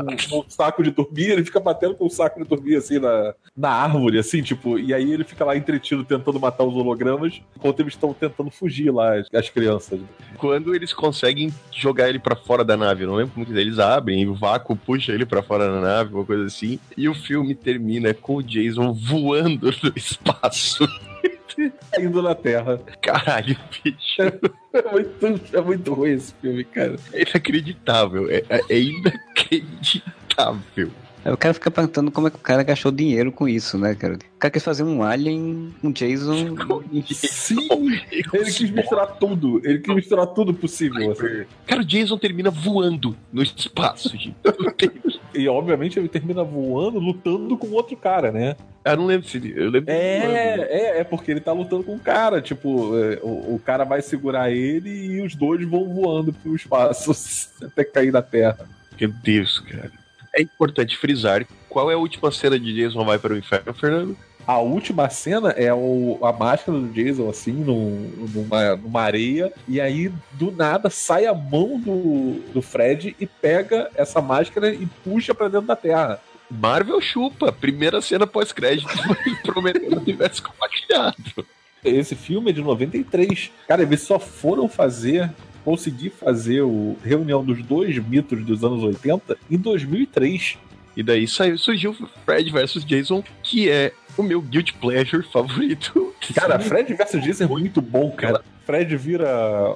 saco de dormir, ele fica batendo com o saco de dormir assim na, na árvore, assim, tipo, e aí ele fica lá entretido tentando matar os hologramas, enquanto eles estão tentando fugir lá, as, as crianças. Quando eles conseguem jogar ele para fora da nave, não lembro como que eles abrem, e o vácuo puxa ele para fora da nave, uma coisa assim, e o filme termina com o Jason voando no espaço. Indo na Terra. Caralho, bicho. É muito, é muito ruim esse filme, cara. É inacreditável. É, é inacreditável. Aí o cara fica perguntando como é que o cara gastou dinheiro com isso, né, cara? O cara quis fazer um Alien, um Jason. Sim! Ele quis misturar tudo. Ele quis misturar tudo possível. Assim. Cara, o Jason termina voando no espaço, gente. E obviamente ele termina voando, lutando com outro cara, né? Eu não lembro se. Eu lembro É, é, é porque ele tá lutando com o cara. Tipo, é, o, o cara vai segurar ele e os dois vão voando pro espaço até cair na Terra. Meu Deus, cara. É importante frisar qual é a última cena de Jason vai para o inferno, Fernando? A última cena é o, a máscara do Jason, assim, num- numa, numa areia, e aí, do nada, sai a mão do, do Fred e pega essa máscara e puxa pra dentro da Terra. Marvel chupa, primeira cena pós-crédito, prometendo universo compartilhado. Esse filme é de 93. Cara, eles só foram fazer, conseguir fazer o Reunião dos Dois Mitos dos anos 80 em 2003. E daí saiu, surgiu Fred vs Jason, que é o meu guilty pleasure favorito. Cara, Fred vs. Jason é muito bom, cara. Fred vira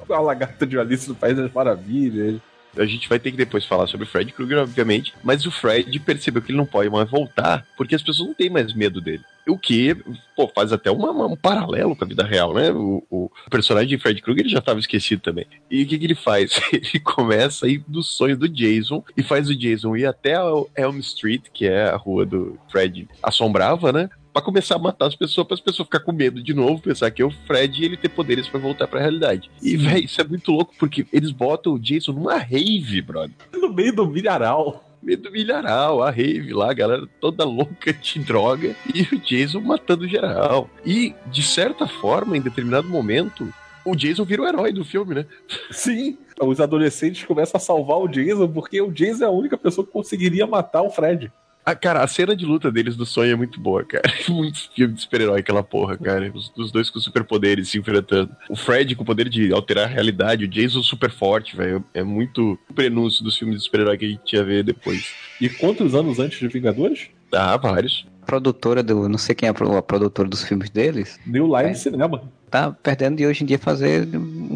a lagarta de Alice no País das Maravilhas. A gente vai ter que depois falar sobre o Fred Krueger, obviamente, mas o Fred percebeu que ele não pode mais voltar porque as pessoas não têm mais medo dele. O que, pô, faz até uma- uma- um paralelo com a vida real, né? O, o personagem de Fred Krueger já estava esquecido também. E o que, que ele faz? Ele começa a ir dos sonhos do Jason e faz o Jason ir até a Elm Street, que é a rua do Fred assombrava, né? Pra começar a matar as pessoas, para as pessoas ficar com medo de novo, pensar que é o Fred e ele ter poderes pra voltar pra realidade. E, velho, isso é muito louco, porque eles botam o Jason numa rave, brother No meio do milharal. meio do milharal, a rave lá, a galera toda louca de droga e o Jason matando geral. E, de certa forma, em determinado momento, o Jason vira o herói do filme, né? Sim. Os adolescentes começam a salvar o Jason porque o Jason é a única pessoa que conseguiria matar o Fred. Ah, cara, a cena de luta deles do sonho é muito boa, cara. Muito filme de super-herói aquela porra, cara. Os, os dois com superpoderes se enfrentando. O Fred com o poder de alterar a realidade, o Jason super forte, velho. É muito o prenúncio dos filmes de super-herói que a gente ia ver depois. E quantos anos antes de Vingadores? Ah, vários. produtora do. Não sei quem é a a produtora dos filmes deles. New Line É. Cinema. Tá perdendo de hoje em dia fazer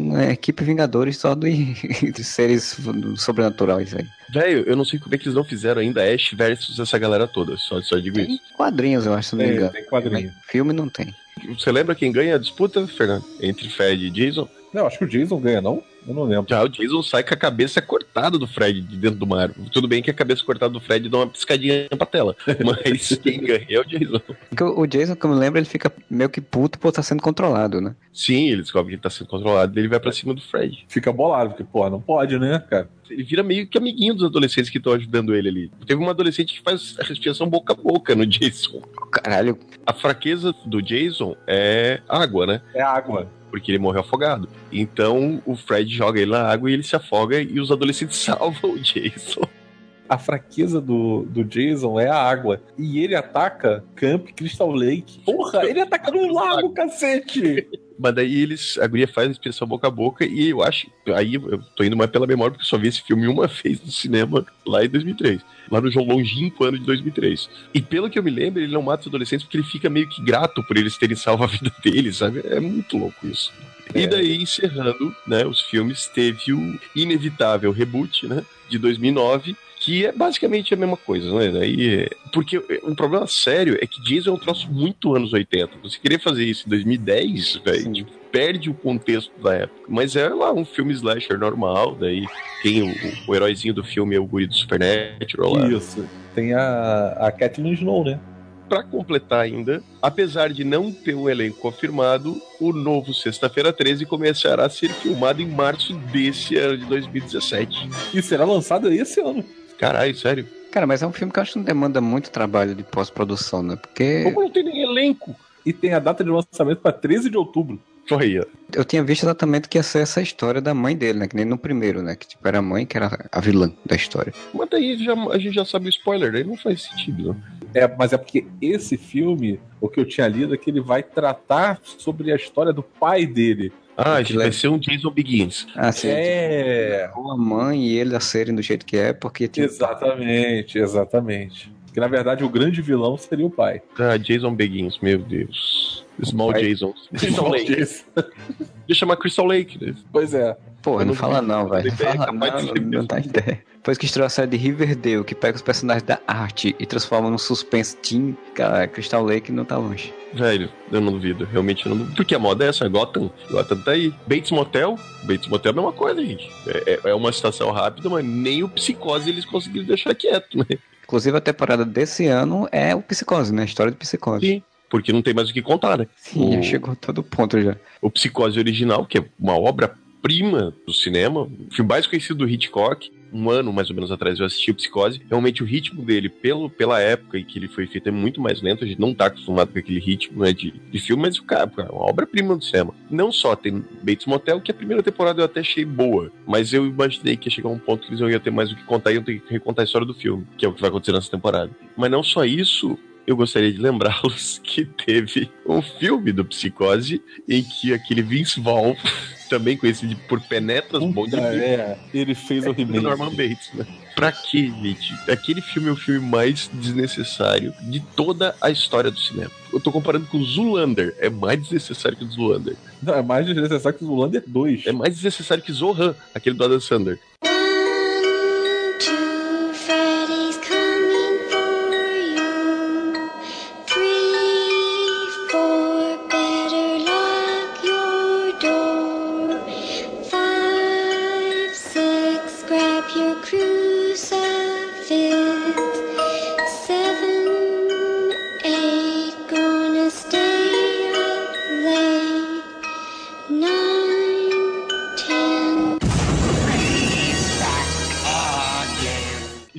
uma equipe Vingadores só de, de seres sobrenaturais aí. Velho, eu não sei como é que eles não fizeram ainda Ash versus essa galera toda. Só, só digo isso. Tem quadrinhos, eu acho, se não me Tem, engano. tem quadrinho. Filme não tem. Você lembra quem ganha a disputa, Fernando? Entre Fred e Jason? Não, acho que o Jason ganha, não? Eu não lembro. Já o Jason sai com a cabeça cortada do Fred de dentro do mar. Tudo bem que a cabeça cortada do Fred dá uma piscadinha pra tela. Mas quem ganha é o Jason. Porque o Jason, como eu lembro, ele fica meio que puto por estar sendo controlado, né? Sim, ele descobre que ele tá sendo controlado. Ele vai pra cima do Fred. Fica bolado, porque, pô, não pode, né, cara? Ele vira meio que amiguinho dos adolescentes que estão ajudando ele ali. Teve uma adolescente que faz a respiração boca a boca no Jason. Caralho, A fraqueza do Jason é água, né? É água. Porque ele morreu afogado. Então o Fred joga ele na água e ele se afoga e os adolescentes salvam o Jason. A fraqueza do, do Jason é a água. E ele ataca Camp Crystal Lake. Porra, ele ataca no lago, cacete! Mas daí eles, a guria faz a expressão boca a boca e eu acho, aí eu tô indo mais pela memória porque eu só vi esse filme uma vez no cinema lá em 2003. Lá no João longínquo ano de 2003. E pelo que eu me lembro, ele não mata os adolescentes porque ele fica meio que grato por eles terem salvo a vida deles, sabe? É muito louco isso. E daí, encerrando né, os filmes, teve o inevitável reboot né, de 2009, que é basicamente a mesma coisa, né? Daí, porque o problema sério é que Jason é um troço muito anos 80. Você querer fazer isso em 2010, velho, tipo, perde o contexto da época. Mas é lá um filme slasher normal, daí tem o, o heróizinho do filme é o guri do Supernatural lá. Isso. Tem a, a Kathleen Snow, né? Pra completar ainda, apesar de não ter um elenco confirmado, o novo Sexta-feira 13 começará a ser filmado em março desse ano de 2017. E será lançado esse ano. Caralho, sério? Cara, mas é um filme que eu acho que não demanda muito trabalho de pós-produção, né? Porque Como não tem nem elenco? E tem a data de lançamento para 13 de outubro. Foi, ó. eu tinha visto exatamente que ia ser essa história da mãe dele, né? Que nem no primeiro, né? Que tipo, era a mãe que era a vilã da história. Mas daí já, a gente já sabe o spoiler, daí não faz sentido. Né? É, mas é porque esse filme, o que eu tinha lido é que ele vai tratar sobre a história do pai dele. Ah, Que vai le- ser um Jason Begins. Ah, sim. É, tipo, a mãe e ele a serem do jeito que é, porque tipo, exatamente, exatamente. Que na verdade o grande vilão seria o pai. Ah, Jason Begins, meu Deus. Small Jason. Crystal Lake. Esse- Deixa chamar Crystal Lake, né? Pois é. Pô, Eu não não fala não, velho. Não ideia, fala não, dá ideia. Depois que estreou a série de Riverdale, que pega os personagens da arte e transforma num suspense teen, cara, Crystal Lake não tá longe. Velho, eu não duvido. Realmente eu não duvido. Porque a moda é essa, Gotham. Gotham tá aí. Bates Motel. Bates Motel é a mesma coisa, gente. É, é- é uma estação rápida, mas nem o psicose eles conseguiram deixar quieto, né? Inclusive a temporada desse ano é o Psicose, né? A história do Psicose. Sim. Porque não tem mais o que contar, né? Sim, já O- chegou a todo ponto já. o Psicose original, que é uma obra-prima do cinema, o filme mais conhecido do Hitchcock. Um ano mais ou menos atrás eu assisti o Psicose. Realmente o ritmo dele, pelo, pela época em que ele foi feito, é muito mais lento. A gente não tá acostumado com aquele ritmo né, de, de filme, mas o cara, é uma obra-prima do cinema. Não só tem Bates Motel, que a primeira temporada eu até achei boa, mas eu imaginei que ia chegar um ponto que eles não iam ter mais o que contar e iam ter que recontar a história do filme, que é o que vai acontecer nessa temporada. Mas não só isso, eu gostaria de lembrá-los que teve um filme do Psicose em que aquele Vince Vaughn, também conhecido por Penetras Puta, Vida, é, ele fez o do remake. Norman Bates, né? Pra quê, gente? Aquele filme é o filme mais desnecessário de toda a história do cinema. Eu tô comparando com o Zulander. É mais desnecessário que o Zulander. Não, é mais desnecessário que o Zulander 2. É mais desnecessário que Zohan, aquele do Adam Sandler.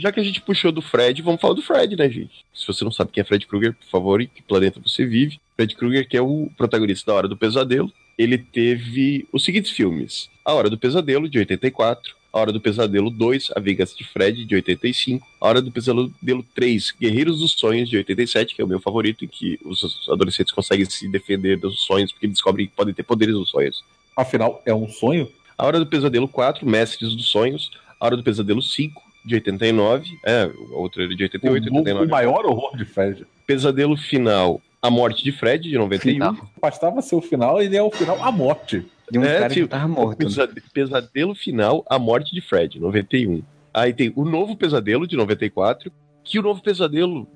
Já que a gente puxou do Fred, vamos falar do Fred, né, gente? Se você não sabe quem é Fred Krueger, por favor, em que planeta você vive? Fred Krueger, que é o protagonista da Hora do Pesadelo, ele teve os seguintes filmes: A Hora do Pesadelo, de 84. A Hora do Pesadelo 2, A Vingança de Fred, de 85. A Hora do Pesadelo 3, Guerreiros dos Sonhos, de 87, que é o meu favorito, em que os adolescentes conseguem se defender dos sonhos, porque descobrem que podem ter poderes nos sonhos. Afinal, é um sonho? A Hora do Pesadelo 4, Mestres dos Sonhos. A Hora do Pesadelo 5, de 89. É, era de 88, o, o 89. maior horror de Fred. Pesadelo Final, A Morte de Fred, de 91. Final. Bastava ser o final, ele é o final, a morte. De um É, cara tio, que tava morto. né? Pesade- Pesadelo Final, A Morte de Fred, 91. Aí tem o Novo Pesadelo, de 94. Que o Novo Pesadelo,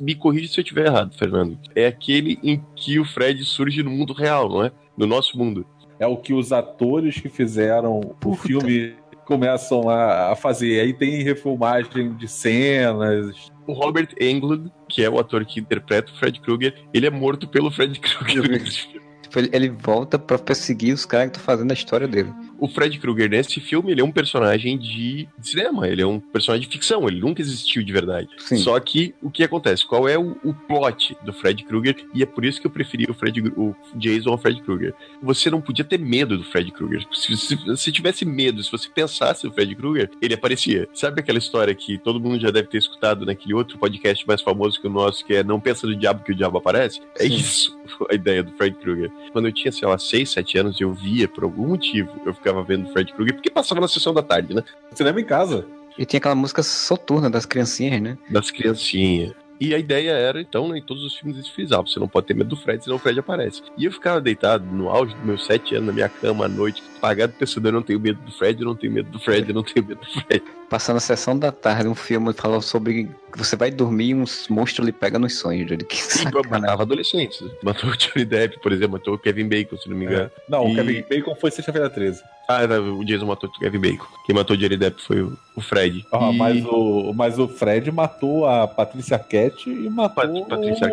me corrija se eu estiver errado, Fernando. É aquele em que o Fred surge no mundo real, não é? No nosso mundo. É o que os atores que fizeram o Puta. filme começam a, a fazer. Aí tem refilmagem de cenas. O Robert Englund, que é o ator que interpreta o Fred Krueger, ele é morto pelo Fred Krueger. nesse filme. Tipo, ele, ele volta pra perseguir os caras que estão fazendo a história dele. O Fred Krueger nesse filme, ele é um personagem de cinema, ele é um personagem de ficção, ele nunca existiu de verdade. Sim. Só que o que acontece? Qual é o, o plot do Fred Krueger? E é por isso que eu preferi o, Fred, o Jason ao Fred Krueger. Você não podia ter medo do Fred Krueger. Se, se tivesse medo, se você pensasse no Fred Krueger, ele aparecia. Sabe aquela história que todo mundo já deve ter escutado naquele outro podcast mais famoso que o nosso, que é Não Pensa no Diabo que o Diabo aparece? É Sim. isso. A ideia do Fred Krueger. Quando eu tinha, sei lá, 6, 7 anos, eu via, por algum motivo, eu ficava vendo Fred Krueger, porque passava na sessão da tarde, né? Cinema em casa. E tinha aquela música soturna das criancinhas, né? Das criancinhas. E a ideia era, então, né, em todos os filmes eles frisavam, você não pode ter medo do Fred, senão o Fred aparece. E eu ficava deitado no auge dos meus sete anos na minha cama à noite, pagado pensando, eu não tenho medo do Fred, eu não tenho medo do Fred, eu não tenho medo do Fred. Passando a sessão da tarde, um filme falando sobre que você vai dormir e uns monstros lhe pegam nos sonhos. Júlio. Que sacanagem. matava adolescentes. Matou o Johnny Depp, por exemplo, matou o Kevin Bacon, se não me engano. Não, E- o Kevin Bacon foi sexta-feira 13. Ah, não, o Jason matou o Kevin Bacon. Quem matou o Johnny Depp foi o, o Fred. Ah, E- mas, o, mas o Fred matou a Patrícia Arquette e matou Pat- Patrícia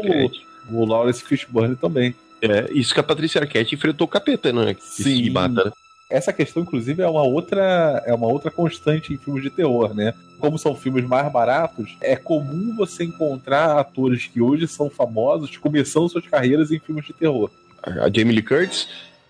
o, o Lawrence Fishburne também. É, isso que a Patrícia Arquette enfrentou o capeta, né? Que Sim. se mata, né? Essa questão, inclusive, é uma outra é uma outra constante em filmes de terror, né? Como são filmes mais baratos, é comum você encontrar atores que hoje são famosos começando suas carreiras em filmes de terror. A Jamie Lee Curtis,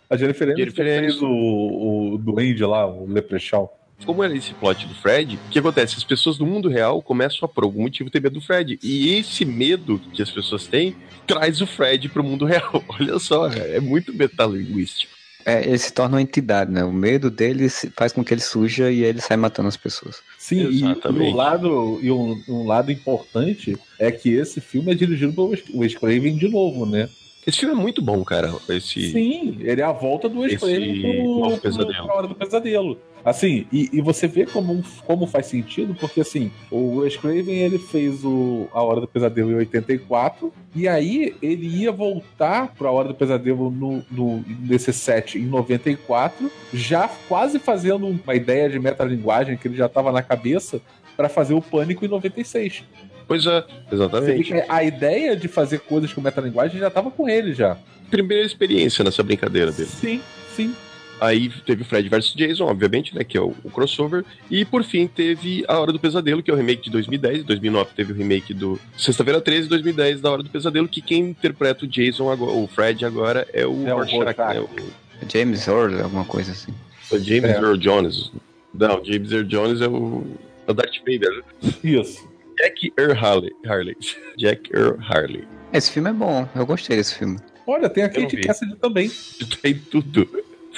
A Jennifer Aniston Jennifer fez Aniston. o, o duende lá, o Leprechaun. como era esse plot do Fred, o que acontece? As pessoas do mundo real começam a, por algum motivo, ter medo do Fred. E esse medo que as pessoas têm traz o Fred pro mundo real. Olha só, é muito metalinguístico. É, ele se torna uma entidade, né? O medo dele se- faz com que ele suja e ele sai matando as pessoas. Sim, e- e, Exatamente. um lado, e um, um lado importante é que esse filme é dirigido pelo Wes Craven de novo, né? Esse filme é muito bom, cara. Esse... Sim, ele é a volta do Craven pro, hora do pesadelo. Assim, e, e você vê como, como faz sentido, porque assim, o Wes Craven ele fez o A Hora do Pesadelo em 84, e aí ele ia voltar pra Hora do Pesadelo no, no, nesse set em 94, já quase fazendo uma ideia de metalinguagem que ele já estava na cabeça para fazer o Pânico em 96. Pois é, Você vê exatamente. que A ideia de fazer coisas com metalinguagem já estava com ele já. Primeira experiência nessa brincadeira dele. Sim, sim. Aí teve o Fred vs Jason, obviamente, né? Que é o, o crossover. E por fim teve A Hora do Pesadelo, que é o remake de 2010. Em 2009 teve o remake do Sexta-feira 13, 2010 da Hora do Pesadelo, que quem interpreta o Jason agora, o Fred agora é o É o Rorschach, Rorschach. né? O, James Earl, alguma coisa assim. o James É. Earl Jones. Não, James Earl Jones é o, é o Darth Vader. né? Isso. Jack Earl Harley. Harley. Jack Earl Harley. Esse filme é bom, eu gostei desse filme. Olha, tem a Kate. Cassidy também. Tem tudo.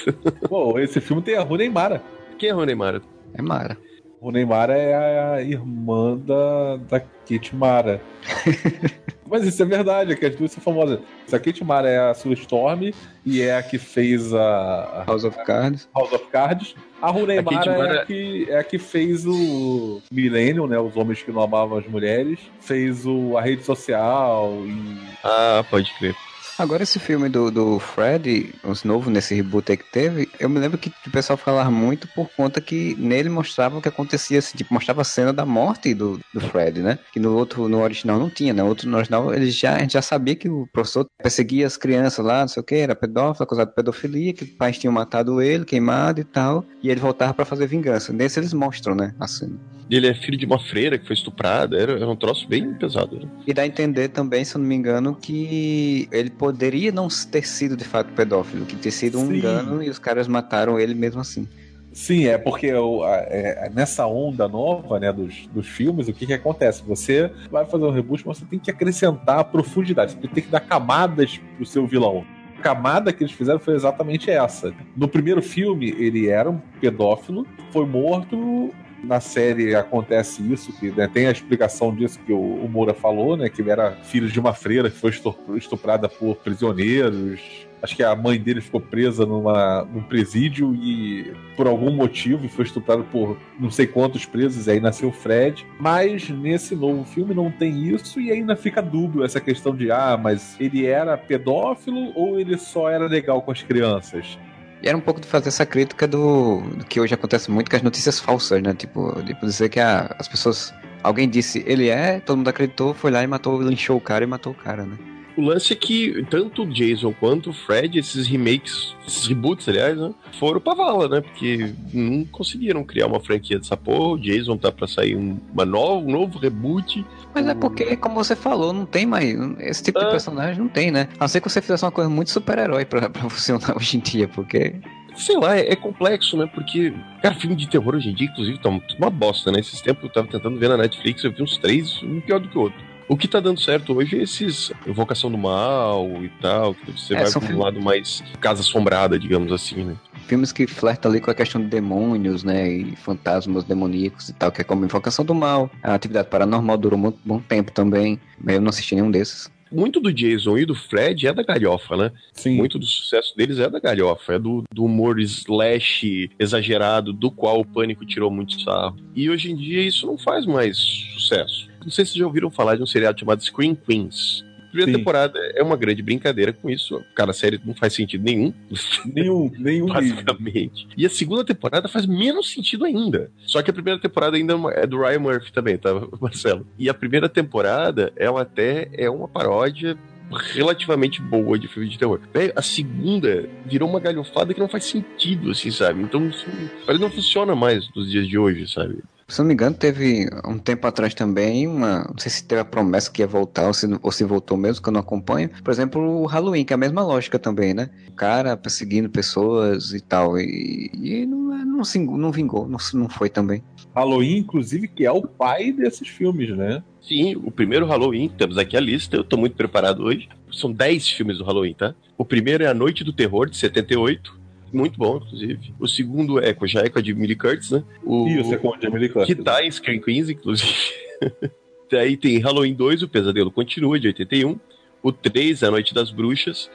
Pô, esse filme tem a Rooney Mara. Quem é o Neymar? É Mara. Rooney Mara é a irmã da, da Kate Mara. Mas isso é verdade, é que as duas são famosas. A Kate Mara é a Sue Storm e é a que fez a House of Cards. House of Cards. A Rooney A Kate Mara é, a que, é a que fez o Millennium, né? Os homens que não amavam as mulheres. Fez o, a rede social e Ah, pode crer. Agora esse filme do, do Fred, os novos nesse reboot aí que teve, eu me lembro que o pessoal falava muito por conta que nele mostrava o que acontecia, assim, tipo, mostrava a cena da morte do, do Fred, né? Que no outro, no original não tinha, né? O outro no original ele já, a gente já sabia que o professor perseguia as crianças lá, não sei o que, era pedófilo, acusado de pedofilia, que os pais tinham matado ele, queimado e tal, e ele voltava pra fazer vingança. Nesse eles mostram, né? A cena. Ele é filho de uma freira que foi estuprada. Era, era um troço bem pesado. Né? E dá a entender também, se eu não me engano, que ele poderia não ter sido de fato pedófilo, que ter sido um Sim. engano e os caras mataram ele mesmo assim. Sim, é porque a- é- nessa onda nova né, dos, dos filmes, o que, que acontece? Você vai fazer um reboot, mas você tem que acrescentar profundidade, você tem que dar camadas pro seu vilão. A camada que eles fizeram foi exatamente essa. No primeiro filme, ele era um pedófilo, foi morto. Na série acontece isso, que né, tem a explicação disso que o, o Moura falou, né? Que ele era filho de uma freira que foi estu- estuprada por prisioneiros. Acho que a mãe dele ficou presa numa, num presídio e por algum motivo foi estuprado por não sei quantos presos, e aí nasceu o Fred. Mas nesse novo filme não tem isso e ainda fica dúbio essa questão de ah, mas ele era pedófilo ou ele só era legal com as crianças? E era um pouco de fazer essa crítica do, do que hoje acontece muito com as notícias falsas, né? Tipo, tipo dizer que ah, as pessoas. Alguém disse ele é, todo mundo acreditou, foi lá e matou, linchou o cara e matou o cara, né? O lance é que tanto o Jason quanto o Fred, esses remakes, esses reboots, aliás, né, foram pra vala, né? Porque não conseguiram criar uma franquia dessa porra. O Jason tá pra sair um, uma nova, um novo reboot. Mas é porque, como você falou, não tem mais. Esse tipo de Ah. personagem não tem, né? A não ser que você fizesse uma coisa muito super-herói pra, pra funcionar hoje em dia, porque. Sei lá, é, é complexo, né? Porque, cara, filme de terror hoje em dia, inclusive, tá uma bosta, né? Esses tempos eu tava tentando ver na Netflix, eu vi uns três, um pior do que o outro. O que tá dando certo hoje é esses Invocação do Mal e tal, que você É, vai um filmes- lado mais casa assombrada, digamos assim, né? Filmes que flertam ali com a questão de demônios, né? E fantasmas demoníacos e tal, que é como Invocação do Mal. A Atividade Paranormal durou muito bom tempo também. mas Eu não assisti nenhum desses. Muito do Jason e do Fred é da galhofa, né? Sim. Muito do sucesso deles é da galhofa, é do, do humor slash exagerado, do qual o Pânico tirou muito sarro. E hoje em dia isso não faz mais sucesso. Não sei se vocês já ouviram falar de um seriado chamado Screen Queens. A primeira Sim. temporada é uma grande brincadeira com isso. Cara, a série não faz sentido nenhum, Nenhum, nenhum mesmo. basicamente. E a segunda temporada faz menos sentido ainda. Só que a primeira temporada ainda é do Ryan Murphy também, tá, Marcelo? E a primeira temporada, ela até é uma paródia relativamente boa de filme de terror. A segunda virou uma galhofada que não faz sentido, assim, sabe? Então, que não funciona mais nos dias de hoje, sabe? Se não me engano, teve um tempo atrás também uma. Não sei se teve a promessa que ia voltar ou se, ou se voltou mesmo, que eu não acompanho. Por exemplo, o Halloween, que é a mesma lógica também, né? O cara perseguindo pessoas e tal. E, e não, não, se, não vingou, não, não foi também. Halloween, inclusive, que é o pai desses filmes, né? Sim, o primeiro Halloween, temos aqui a lista, eu tô muito preparado hoje. São 10 filmes do Halloween, tá? O primeiro é A Noite do Terror, de 78. Muito bom, inclusive. O segundo é, já é com a Jamie Lee Curtis, né? O, é com o Jamie Lee Curtis. que tá em Screen Queens, inclusive. Daí tem Halloween 2, O Pesadelo Continua, de 81. O 3, A Noite das Bruxas.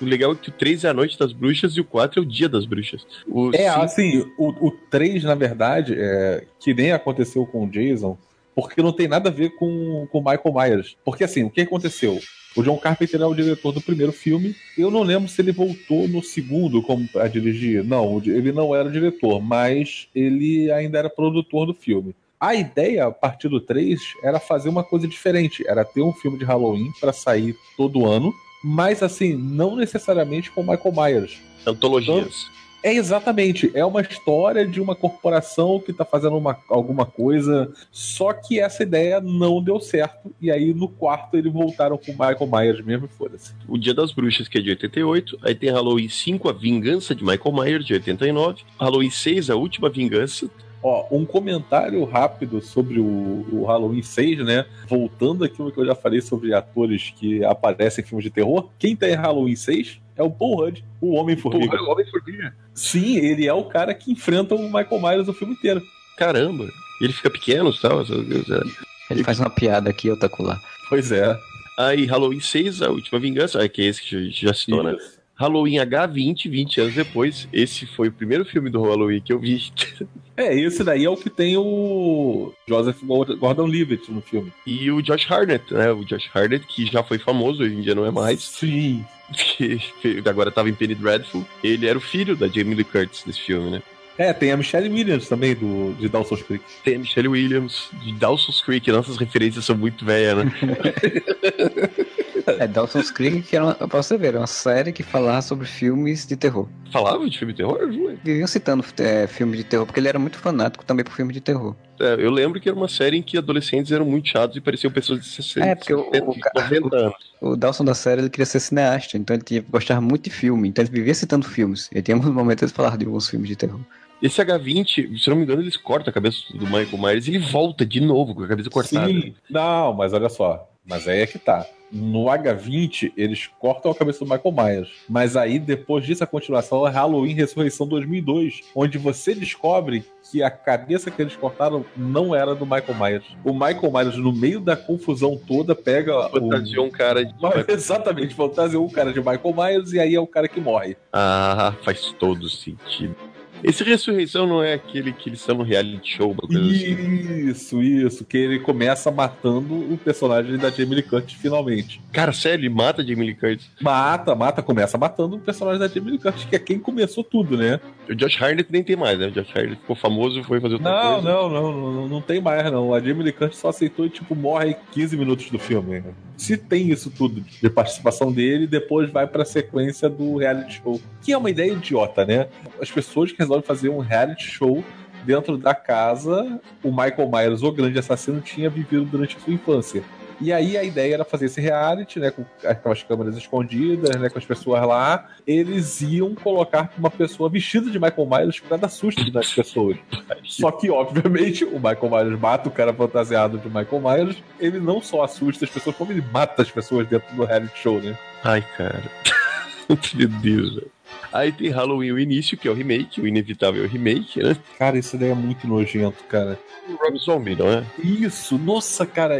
O legal é que o 3 é a Noite das Bruxas e o 4 é o Dia das Bruxas. O É, cinco- assim, o, o 3, na verdade, é, que nem aconteceu com o Jason, porque não tem nada a ver com o Michael Myers. Porque, assim, o que aconteceu? O John Carpenter é o diretor do primeiro filme. Eu não lembro se ele voltou no segundo como a dirigir. Não, ele não era o diretor, mas ele ainda era produtor do filme. A ideia, a partir do 3, era fazer uma coisa diferente. Era ter um filme de Halloween para sair todo ano, mas, assim, não necessariamente com Michael Myers. Antologias. É exatamente, é uma história de uma corporação que tá fazendo uma, alguma coisa, só que essa ideia não deu certo, e aí no quarto eles voltaram com o Michael Myers mesmo e foda-se. O Dia das Bruxas, que é de 88. Aí tem Halloween 5, A Vingança de Michael Myers, de 89. Halloween 6, A Última Vingança. Ó, um comentário rápido sobre o, o Halloween 6, né? Voltando àquilo que eu já falei sobre atores que aparecem em filmes de terror, quem tá em Halloween 6 é o Paul Rudd, o Homem-Formiga. o Homem-Formiga. Sim, ele é o cara que enfrenta o Michael Myers o filme inteiro. Caramba. Ele fica pequeno e tal. é. Ele faz uma piada aqui, outra colar. Pois é. Aí Halloween 6, A Última Vingança. Aí, que é esse que a gente já citou, né? Halloween H20, 20 anos depois. Esse foi o primeiro filme do Halloween que eu vi. É, esse daí é o que tem o Joseph Gordon-Levitt no filme. E o Josh Hartnett, né? O Josh Hartnett, que já foi famoso, hoje em dia não é mais. Sim. Que agora tava em Penny Dreadful. Ele era o filho da Jamie Lee Curtis desse filme, né? É, tem a Michelle Williams também, do, de Dawson's Creek. Tem a Michelle Williams, de Dawson's Creek. Nossas referências são muito velhas, né? É, Dawson's Creek, que era uma, pra você ver, era uma série que falava sobre filmes de terror. Falava de filme de terror? Viviam citando é, filme de terror, porque ele era muito fanático também por filme de terror. É, eu lembro que era uma série em que adolescentes eram muito chatos e pareciam pessoas de 60, É, porque o- 70, o ca- 90 anos. O Dawson da série, ele queria ser cineasta, então ele tinha, gostava muito de filme, então ele vivia citando filmes. E tem alguns momentos que ele falava de alguns filmes de terror. Esse H20, se não me engano, eles cortam a cabeça do Michael Myers e ele volta de novo com a cabeça cortada. Sim. Não, mas olha só. Mas aí é que tá. No H20, eles cortam a cabeça do Michael Myers. Mas aí, depois disso, a continuação é Halloween Ressurreição 2002, onde você descobre que a cabeça que eles cortaram não era do Michael Myers. O Michael Myers, no meio da confusão toda, pega o... Fantasiou um cara de. Mas, Exatamente, fantasiou um cara de Michael Myers e aí é o cara que morre. Ah, faz todo sentido. Esse Ressurreição não é aquele que eles no reality show, uma coisa assim. Isso, isso. Que ele começa matando o personagem da Jamie Lee Curtis finalmente. Cara, sério, ele mata Jamie Lee Curtis. Mata, mata, começa matando o personagem da Jamie Lee Curtis, que é quem começou tudo, né? O Josh Hartnett nem tem mais, né? O Josh Hartnett ficou famoso e foi fazer outra Não, coisa. não, não, não, não tem mais, não. A Jamie Lee Curtis só aceitou e, tipo, morre em 15 minutos do filme. Se tem isso tudo de participação dele, depois vai pra sequência do reality show. Que é uma ideia idiota, né? As pessoas que resolvem fazer um reality show dentro da casa, o Michael Myers, o grande assassino, tinha vivido durante a sua infância. E aí a ideia era fazer esse reality, né? Com aquelas câmeras escondidas, né? Com as pessoas lá. Eles iam colocar uma pessoa vestida de Michael Myers pra dar susto nas pessoas. Só que, obviamente, o Michael Myers mata o cara fantasiado de Michael Myers. Ele não só assusta as pessoas, como ele mata as pessoas dentro do reality show, né? Ai, cara. Meu Deus, velho. Aí tem Halloween o início, que é o remake, o inevitável remake, né? Cara, isso daí é muito nojento, cara. O Rob Zombie, não é? Isso, nossa, cara,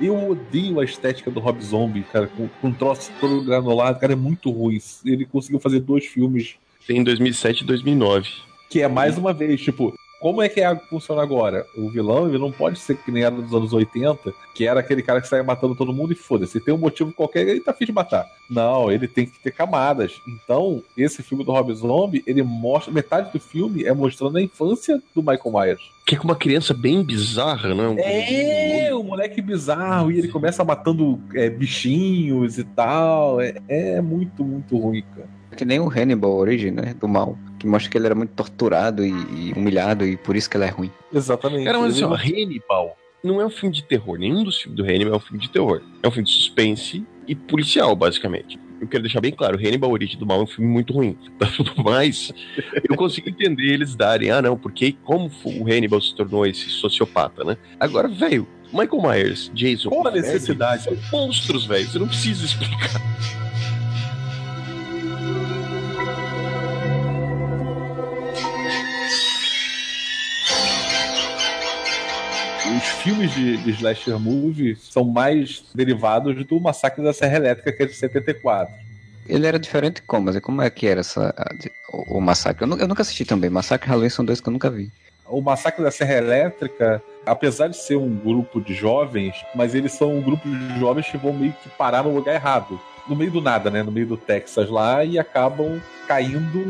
eu odeio a estética do Rob Zombie, cara, com, com um troço todo granulado, cara, é muito ruim. Ele conseguiu fazer dois filmes Tem em 2007 e 2009. que é mais uma vez, tipo, como é que é, funciona agora? O vilão, ele não pode ser que nem era dos anos 80, que era aquele cara que saia matando todo mundo e foda-se. Tem um motivo qualquer, ele tá afim de matar. Não, ele tem que ter camadas. Então, esse filme do Rob Zombie, ele mostra, metade do filme é mostrando a infância do Michael Myers. Que é com uma criança bem bizarra, né? Um- É, o moleque bizarro, e ele começa matando é, bichinhos e tal. É, é muito, muito ruim, cara. Que nem o Hannibal Origin, né? Do mal. Que mostra que ele era muito torturado e, e humilhado e por isso que ele é ruim. Exatamente. Cara, mas assim, ó, Hannibal não é um filme de terror. Nenhum dos filmes do Hannibal é um filme de terror. É um filme de suspense e policial, basicamente. Eu quero deixar bem claro, Hannibal Origem do Mal é um filme muito ruim. Mas eu consigo entender eles darem, ah não, porque como o Hannibal se tornou esse sociopata, né? Agora, velho, Michael Myers, Jason... Qual a necessidade? São monstros, velho. Você não precisa explicar. Filmes de, de slasher movie são mais derivados do Massacre da Serra Elétrica, que é de 74. Ele era diferente como? Mas como é que era essa, o, o Massacre? Eu, eu nunca assisti também. Massacre e Halloween são dois que eu nunca vi. O Massacre da Serra Elétrica, apesar de ser um grupo de jovens, mas eles são um grupo de jovens que vão meio que parar no lugar errado. No meio do nada, né? No meio do Texas lá, e acabam caindo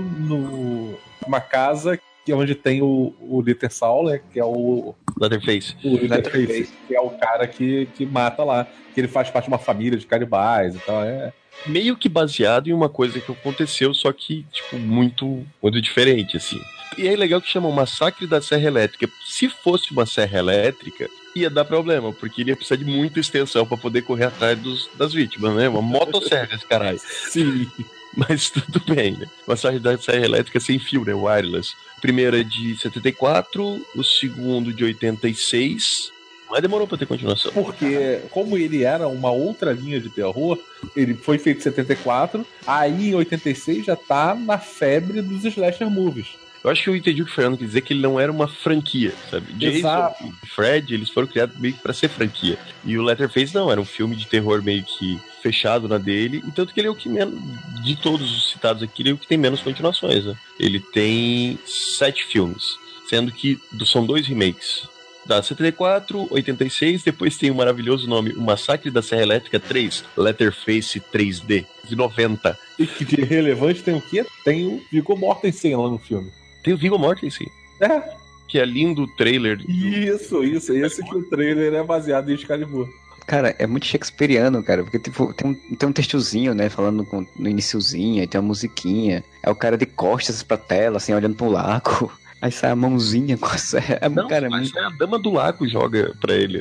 numa casa que é onde tem o, o Saul, né? Que é o, Leatherface. o Leatherface, Leatherface. que é o cara que, que mata lá. Que ele faz parte de uma família de canibais e tal. É, Meio que baseado em uma coisa que aconteceu, só que, tipo, muito, muito diferente, assim. E é legal que chamam Massacre da Serra Elétrica. Se fosse uma serra elétrica, ia dar problema, porque ele ia precisar de muita extensão para poder correr atrás dos- das vítimas, né? Uma motosserra, esse caralho. sim. Mas tudo bem, né? Massacre da Serra Elétrica sem fio, né? Wireless. O primeiro é de 74, o segundo de 86. Mas demorou pra ter continuação. Porque, como ele era uma outra linha de terror, ele foi feito em 74, aí em 86 já tá na febre dos slasher movies. Eu acho que eu entendi o que o Fernando quis dizer, que ele não era uma franquia, sabe? Jason Exato. e Fred, eles foram criados meio que pra ser franquia. E o Letterface não, era um filme de terror meio que fechado na dele, e tanto que ele é o que menos, de todos os citados aqui, ele é o que tem menos continuações, né? Ele tem sete filmes, sendo que são dois remakes. Da 74, 86, depois tem o maravilhoso nome O Massacre da Serra Elétrica 3, Letterface 3D, de 90. E que de relevante tem o quê? Tem o Viggo Mortensen lá no filme. Tem o Viggo Mortensen, É, que é lindo o trailer isso, isso. Esse que o trailer é baseado em Excalibur. Cara, é muito shakespeariano, cara, porque tipo, tem um, tem um textozinho, né, falando com- no iniciozinho, aí tem uma musiquinha, é o cara de costas pra tela, assim, olhando pro lago, aí sai a mãozinha com a serra, é, Não, cara, é mas muito, é a dama do lago joga pra ele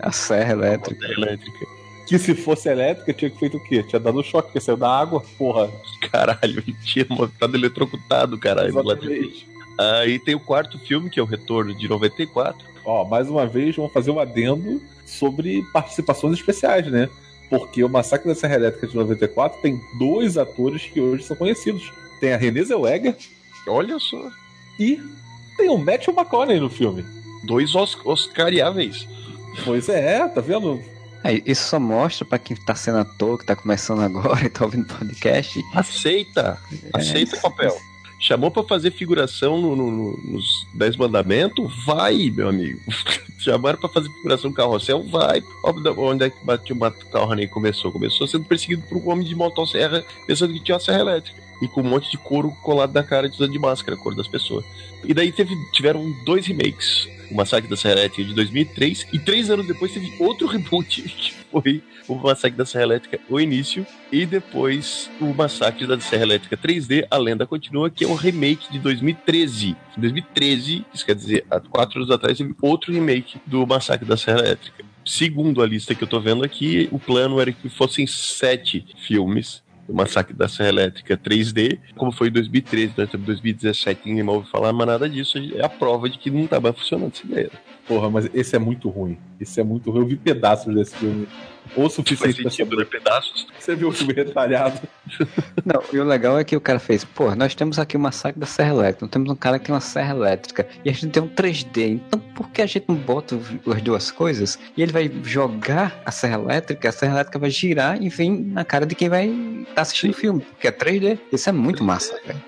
a a serra elétrica. serra elétrica. Que se fosse elétrica, tinha que feito o quê? Tinha dado um choque, porque saiu da água, porra. Caralho, ele tinha mostrado eletrocutado, caralho. do Aí tem o quarto filme, que é o Retorno de 94. Ó, mais uma vez, vamos fazer um adendo sobre participações especiais, né? Porque o Massacre da Serra Elétrica de 94 tem dois atores que hoje são conhecidos. Tem a Renée Zellweger Olha só, e tem o Matthew McConaughey no filme. dois os Oscariáveis. Pois é, tá vendo? É, isso só mostra pra quem tá sendo ator, que tá começando agora e tá ouvindo podcast, Aceita, aceita o papel. Chamou pra fazer figuração no- no- no- nos Dez Mandamentos? Vai, meu amigo. Chamaram pra fazer figuração no carrossel? Vai. Onde é que bateu o McCartney começou? Começou sendo perseguido por um homem de motosserra, pensando que tinha uma serra elétrica. E com um monte de couro colado na cara, de máscara, a cor das pessoas. E daí teve, tiveram dois remakes. O Massacre da Serra Elétrica de 2003. E três anos depois teve outro reboot, que foi o Massacre da Serra Elétrica, o início. E depois o Massacre da Serra Elétrica 3D, a lenda continua, que é um remake de 2013. Em 2013, isso quer dizer, há quatro anos atrás, teve outro remake do Massacre da Serra Elétrica. Segundo a lista que eu tô vendo aqui, o plano era que fossem sete filmes. O Massacre da Serra Elétrica 3D, como foi em 2013, né? 2017 ninguém mais ouviu falar, mas nada disso é a prova de que não tava funcionando essa ideia. Porra, mas esse é muito ruim. Esse é muito ruim. Eu vi pedaços desse filme. Ou o Faz suficiente pra sentido, saber. né? Pedaços. Você viu o filme retalhado. Não, e o legal é que o cara fez, pô, nós temos aqui o massacre da Serra Elétrica, nós temos um cara que tem uma serra elétrica, e a gente tem um 3D, então por que a gente não bota as duas coisas? E ele vai jogar a serra elétrica, a serra elétrica vai girar e vem na cara de quem vai estar assistindo o filme, porque é 3D. Isso é muito massa, velho.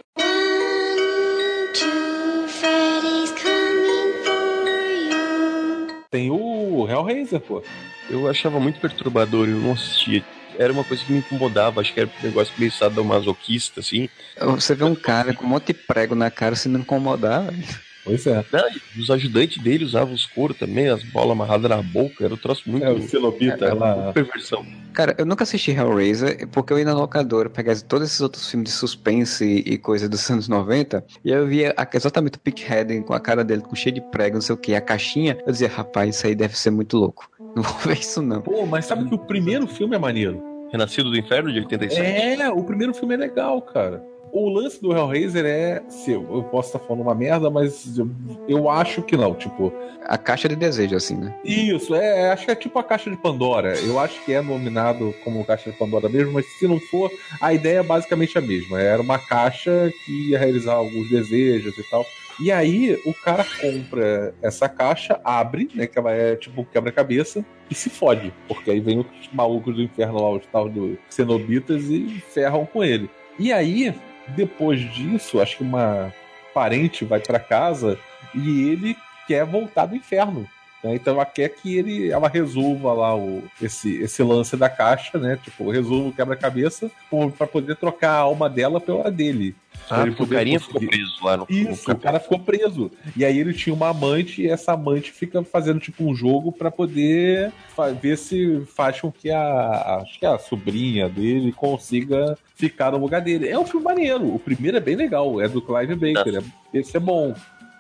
Tem o Hellraiser, pô. Eu achava muito perturbador, eu não assistia. Era uma coisa que me incomodava, acho que era um negócio meio sadomasoquista, assim. Você vê um cara com um monte de prego na cara se não incomodar, velho. Pois é. Não, os ajudantes dele usavam os couro também, as bolas amarradas na boca, era um troço muito. É, o lá. uma perversão. Cara, eu nunca assisti Hellraiser porque eu ia na locadora pegar todos esses outros filmes de suspense e, coisa dos anos 90 e aí eu via exatamente o Pickhead com a cara dele com cheio de prego, não sei o que, a caixinha. Eu dizia, rapaz, isso aí deve ser muito louco. Não vou ver isso não. Pô, mas sabe que o primeiro filme é maneiro? Renascido do Inferno de 87. É, o primeiro filme é legal, cara. O lance do Hellraiser é. Se eu, eu posso estar falando uma merda, mas eu, eu acho que não. Tipo, A caixa de desejo, assim, né? isso, é, é, acho que é tipo a caixa de Pandora. Eu acho que é nominado como caixa de Pandora mesmo, mas se não for, a ideia é basicamente a mesma. Era uma caixa que ia realizar alguns desejos e tal. E aí o cara compra essa caixa, abre, né? Que ela é tipo quebra-cabeça, e se fode. Porque aí vem os malucos do inferno lá, os tal do cenobitas, e ferram com ele. E aí, depois disso, acho que uma parente vai pra casa e ele quer voltar do inferno. né? Então ela quer que ele, ela resolva lá o, esse, esse lance da caixa, né? Tipo, resolva o quebra-cabeça para poder trocar a alma dela pela dele. Ah, ele o carinha conseguir- ficou preso lá no. Isso, no o cara ficou preso. E aí ele tinha uma amante e essa amante fica fazendo tipo um jogo pra poder ver se faz com que a acho que a sobrinha dele consiga ficar no lugar dele. É um filme maneiro. O primeiro é bem legal, é do Clive Baker. é- Esse é bom.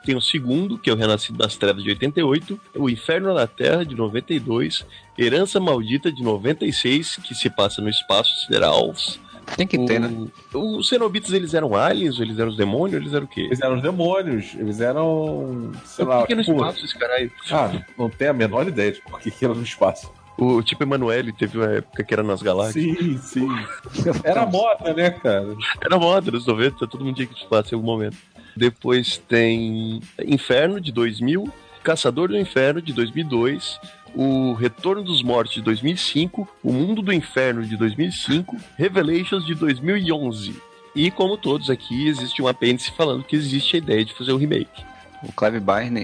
Tem o segundo, que é o Renascido das Trevas de 88, o Inferno na Terra de 92, Herança Maldita de 96, que se passa no espaço sideral. Tem que ter, né? O- Os cenobitas, eles eram aliens, eles eram os demônios, eles eram o quê? Eles eram os demônios, eles eram, sei Por lá, que que no tipo- espaço esse caralho? Ah, não tenho a menor ideia de por que que era no espaço. O tipo Emanuele teve uma época que era nas galáxias. Sim, sim. Era moda, né, cara? Era moda nos 90, todo mundo tinha que espaço em algum momento. Depois tem Inferno de 2000, Caçador do Inferno de 2002, O Retorno dos Mortos de 2005, O Mundo do Inferno de 2005, Revelations de 2011. E como todos aqui, existe um apêndice falando que existe a ideia de fazer o remake. O Clive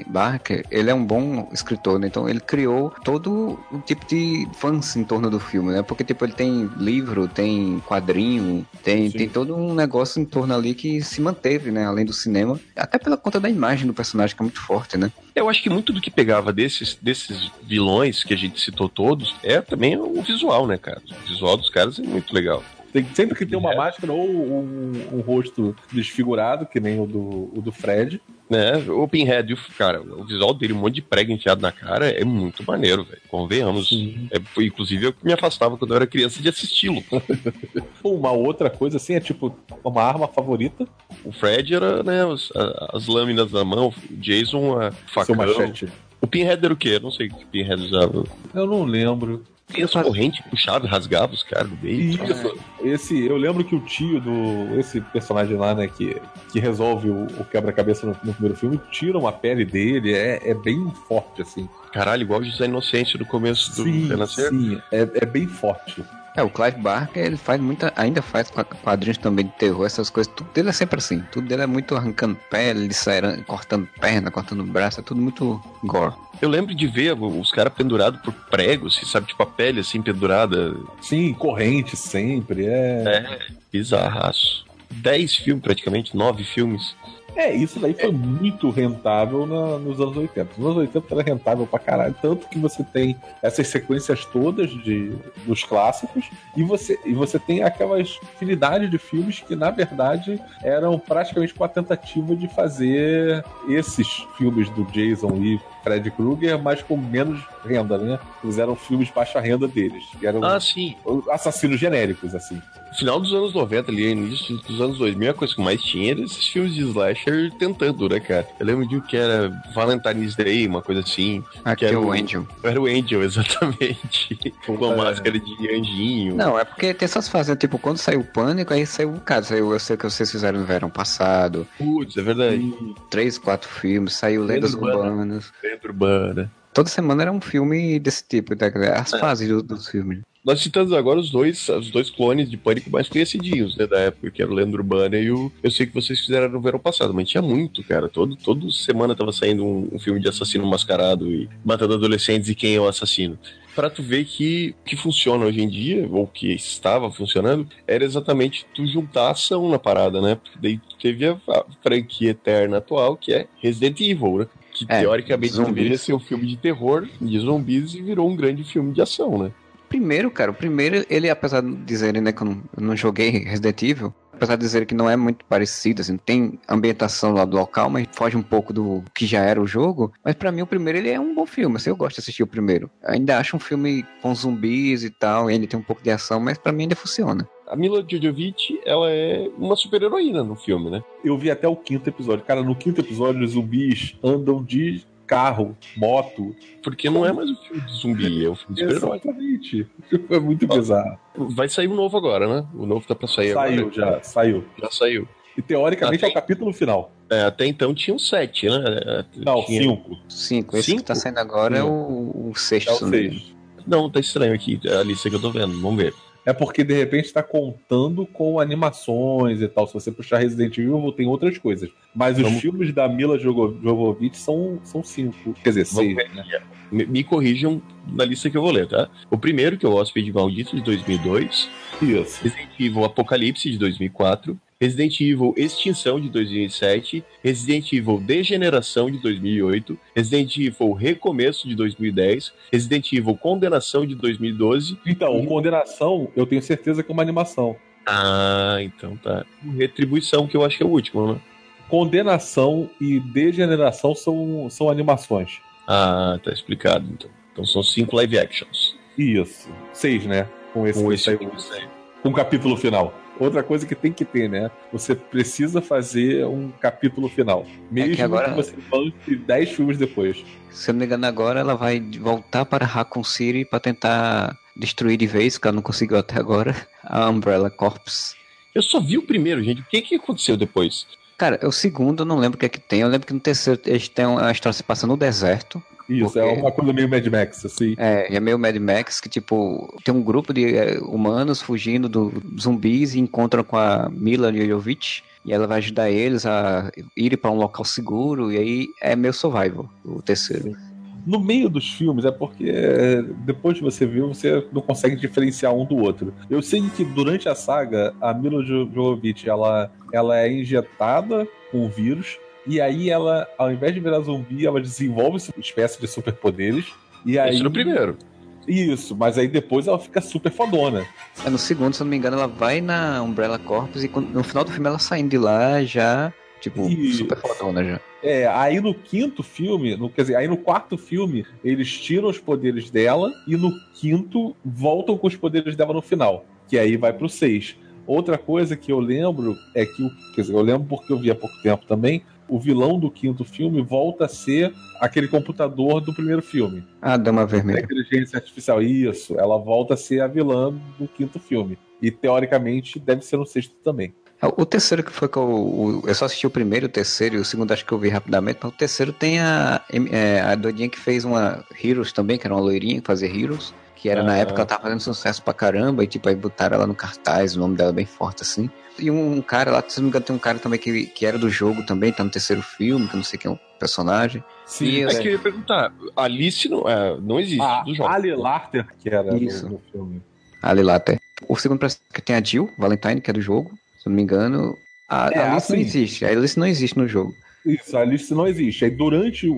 Barker, ele é um bom escritor, né? Então ele criou todo o tipo de fãs em torno do filme, né? Porque, tipo, ele tem livro, tem quadrinho, tem, Sim. tem todo um negócio em torno ali que se manteve, né? Além do cinema. Até pela conta da imagem do personagem, que é muito forte, né? Eu acho que muito do que pegava desses, desses vilões que a gente citou todos é também o visual, né, cara? O visual dos caras é muito legal. Tem, sempre que tem uma É. máscara ou um, um rosto desfigurado, que nem o do, o do Fred. né? O Pinhead, o- cara, o visual dele, um monte de prego enfiado na cara, é muito maneiro, velho. Convenhamos. É, foi, inclusive, eu que me afastava quando eu era criança de assisti-lo. Uma outra coisa assim é tipo uma arma favorita, O Fred era, né, os- a- as lâminas na mão, o Jason, a seu facão. machete. O Pinhead era o quê? Eu não sei o que o Pinhead usava. Eu não lembro. Tem as correntes puxava e rasgava os caras do meio. Isso. Esse, eu lembro que o tio do. Esse personagem lá, né, que, que resolve o, o quebra-cabeça no, no primeiro filme, tiram a pele dele, é, é bem forte, assim. Caralho, igual o José Inocêncio no começo do sim, Renascer. sim, é, é bem forte. É, o Clive Barker, ele faz muita. Ainda faz qua- quadrinhos também de terror, essas coisas. Tudo dele é sempre assim. Tudo dele é muito arrancando pele, sairando, cortando perna, cortando braço. É tudo muito gore. Eu lembro de ver os caras pendurados por pregos, assim, sabe? Tipo a pele assim pendurada. Sim, corrente sempre, é. É, bizarraço. Dez filmes, praticamente, nove filmes. É, isso daí foi muito rentável na- nos anos 80. Nos anos 80 era rentável pra caralho. Tanto que você tem essas sequências todas de, dos clássicos e você, e você tem aquelas infinidade de filmes que, na verdade, eram praticamente com a tentativa de fazer esses filmes do Jason e Fred Krueger, mas com menos renda, né? Eles eram filmes de baixa renda deles. que eram Ah, sim. assassinos genéricos, assim. Final dos anos 90, ali, início dos anos 2000, a coisa que mais tinha era esses filmes de slasher tentando, né, cara? Eu lembro de um que era Valentine's Day, uma coisa assim. Aqui Que é era o o- Angel. Era o Angel, exatamente. com a É. máscara de anjinho. Não, é porque tem essas fases, tipo, quando saiu o Pânico, aí saiu o caso. Saiu, eu sei o que vocês fizeram no verão passado. Putz, é verdade. Três, quatro filmes, saiu Lenda Lendas Urbana. Urbanas. Lenda urbana. Toda semana era um filme desse tipo, né? as É. fases do- dos filmes. Nós citamos agora os dois, os dois clones de Pânico mais conhecidinhos, né, da época, que era o Lenda Urbana e o Eu Sei Que Vocês Fizeram no Verão Passado, mas tinha muito, cara. Todo, toda semana tava saindo um, um filme de assassino mascarado e matando adolescentes e quem é o assassino. Pra tu ver que o que funciona hoje em dia, ou que estava funcionando, era exatamente tu juntar ação na parada, né? Porque daí tu teve a, a franquia eterna atual, que é Resident Evil, né? Que É, teoricamente deveria ser um filme de terror, de zumbis, e virou um grande filme de ação, né? Primeiro, cara, o primeiro, ele, apesar de dizerem, né, que eu não, eu não joguei Resident Evil, apesar de dizer que não é muito parecido, assim, tem ambientação lá do local, mas foge um pouco do que já era o jogo, mas pra mim o primeiro, ele é um bom filme, assim, eu gosto de assistir o primeiro. Ainda acho um filme com zumbis e tal, ele tem um pouco de ação, mas pra mim ainda funciona. A Mila Jovovich, ela é uma super-heroína no filme, né? Eu vi até o quinto episódio. Cara, no quinto episódio, os zumbis andam de carro, moto. Porque não é mais um filme de zumbi, é um filme de super-herói. Exatamente. É muito bizarro. Vai sair um novo agora, né? O novo tá pra sair Saiu agora. já, saiu. Já saiu. E teoricamente Ah, é o capítulo final. É, até então tinham sete, né? Não, tinha- cinco. Cinco, esse Cinco? que tá saindo agora é o, o sexto. É o seis. Não, tá estranho aqui, a lista que eu tô vendo. Vamos ver. É porque de repente tá contando com animações e tal. Se você puxar Resident Evil, tem outras coisas. Mas os Vamos- filmes da Mila Jovovich são, são cinco. Quer dizer, Vamos seis, né? Me, me corrijam na lista que eu vou ler, tá? O primeiro, que é o Hóspede Maldito, de 2002. Isso. Resident Evil Apocalipse, de 2004. Resident Evil Extinção, de 2007. Resident Evil Degeneração, de 2008. Resident Evil Recomeço, de 2010. Resident Evil Condenação, de 2012. Então, o Condenação, eu tenho certeza que é uma animação. Ah, então tá. Retribuição, que eu acho que é o último, né? Condenação e Degeneração são, são animações. Ah, tá explicado, então. Então são cinco live actions. Isso. Seis, né? Com esse, Com que esse filme saiu. com um capítulo final. Outra coisa que tem que ter, né? Você precisa fazer um capítulo final. Mesmo que agora- que você lance 10 filmes depois. Se eu não me engano, agora ela vai voltar para Raccoon City para tentar destruir de vez, que ela não conseguiu até agora, a Umbrella Corps. Eu só vi o primeiro, gente. O que que aconteceu depois? Cara, o segundo eu não lembro o que é que tem. Eu lembro que no terceiro eles têm uma história se passa no deserto. Isso, é quê? uma coisa meio Mad Max, assim. É, é meio Mad Max que, tipo, tem um grupo de é, humanos fugindo dos zumbis e encontram com a Mila Jovovich. E ela vai ajudar eles a ir para um local seguro. E aí é meio survival, o terceiro. No meio dos filmes é porque é, depois de você ver, você não consegue diferenciar um do outro. Eu sei que durante a saga, a Mila Jo- Jovovich, ela, ela é injetada com o vírus. E aí ela, ao invés de virar zumbi, ela desenvolve uma espécie de superpoderes. E aí, Esse no primeiro. Isso, mas aí depois ela fica super fodona. É, no segundo, se eu não me engano, ela vai na Umbrella Corps e no final do filme ela saindo de lá já, tipo, Isso. super fodona já. É, aí no quinto filme, no, quer dizer, aí no quarto filme, eles tiram os poderes dela e no quinto voltam com os poderes dela no final, que aí vai pro seis. Outra coisa que eu lembro é que, o- quer dizer, eu lembro porque eu vi há pouco tempo também, o vilão do quinto filme volta a ser aquele computador do primeiro filme. A Dama A Vermelha. inteligência artificial, isso, ela volta a ser a vilã do quinto filme. E teoricamente deve ser no sexto também. É, O terceiro que foi que eu. o- Eu só assisti o primeiro, o terceiro e o segundo acho que eu vi rapidamente, mas o terceiro tem a, é, a doidinha que fez uma Heroes também, que era uma loirinha que fazia Heroes, que era na Ah. época ela tava fazendo sucesso pra caramba, e tipo, aí botaram ela no cartaz, o nome dela bem forte assim. E um cara lá, se não me engano, tem um cara também que, que era do jogo também, tá no terceiro filme, que eu não sei quem é o personagem. Sim, E, É que eu ia perguntar. Alice não, é, não existe a do jogo. Ali Larter, que era do- Isso. do filme. Ali até. O segundo que tem a Jill Valentine, que é do jogo, se eu não me engano. A, É, a Alice não assim. existe, a Alice não existe no jogo. Isso, a Alice não existe. Aí durante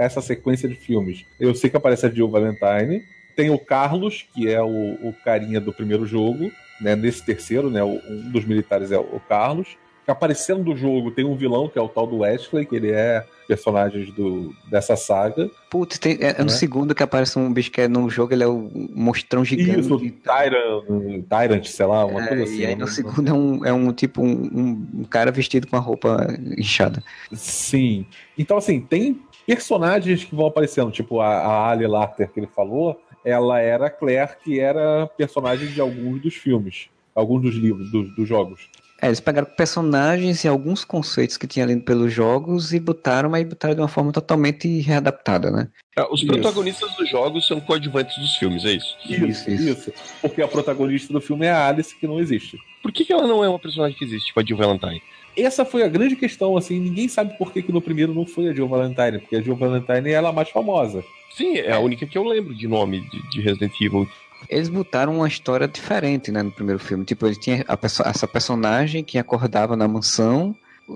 essa sequência de filmes, eu sei que aparece a Jill Valentine. Tem o Carlos, que é o, o carinha do primeiro jogo, né? Nesse terceiro, né? o- Um dos militares é o Carlos. aparecendo do jogo tem um vilão, que é o tal do Wesley, que ele é personagem do, dessa saga. Putz, tem- é, é no Né? segundo que aparece um bicho que é no jogo, ele é o monstrão gigante. Isso, Tyrant, Tyrant, sei lá, uma É, coisa assim. e aí né? no segundo é um, é um tipo um, um- um cara vestido com a roupa inchada. Sim. Então, assim, tem personagens que vão aparecendo, tipo a, a Ali Larter que ele falou, ela era a Claire, que era personagem de alguns dos filmes, alguns dos livros, dos, dos jogos. É, eles pegaram personagens e alguns conceitos que tinha ali pelos jogos e botaram, mas botaram de uma forma totalmente readaptada, né? Ah, Os Isso. protagonistas dos jogos são coadjuvantes dos filmes, é isso. Isso, isso. Porque a protagonista do filme é a Alice, que não existe. Por que, que ela não é uma personagem que existe, tipo a Jill Valentine? Essa foi a grande questão, assim, ninguém sabe por que, que no primeiro não foi a Jill Valentine, porque a Jill Valentine ela é a mais famosa. Sim, é a única que eu lembro de nome de, de Resident Evil. Eles botaram uma história diferente, né, no primeiro filme. Tipo, ele tinha a perso- essa personagem que acordava na mansão,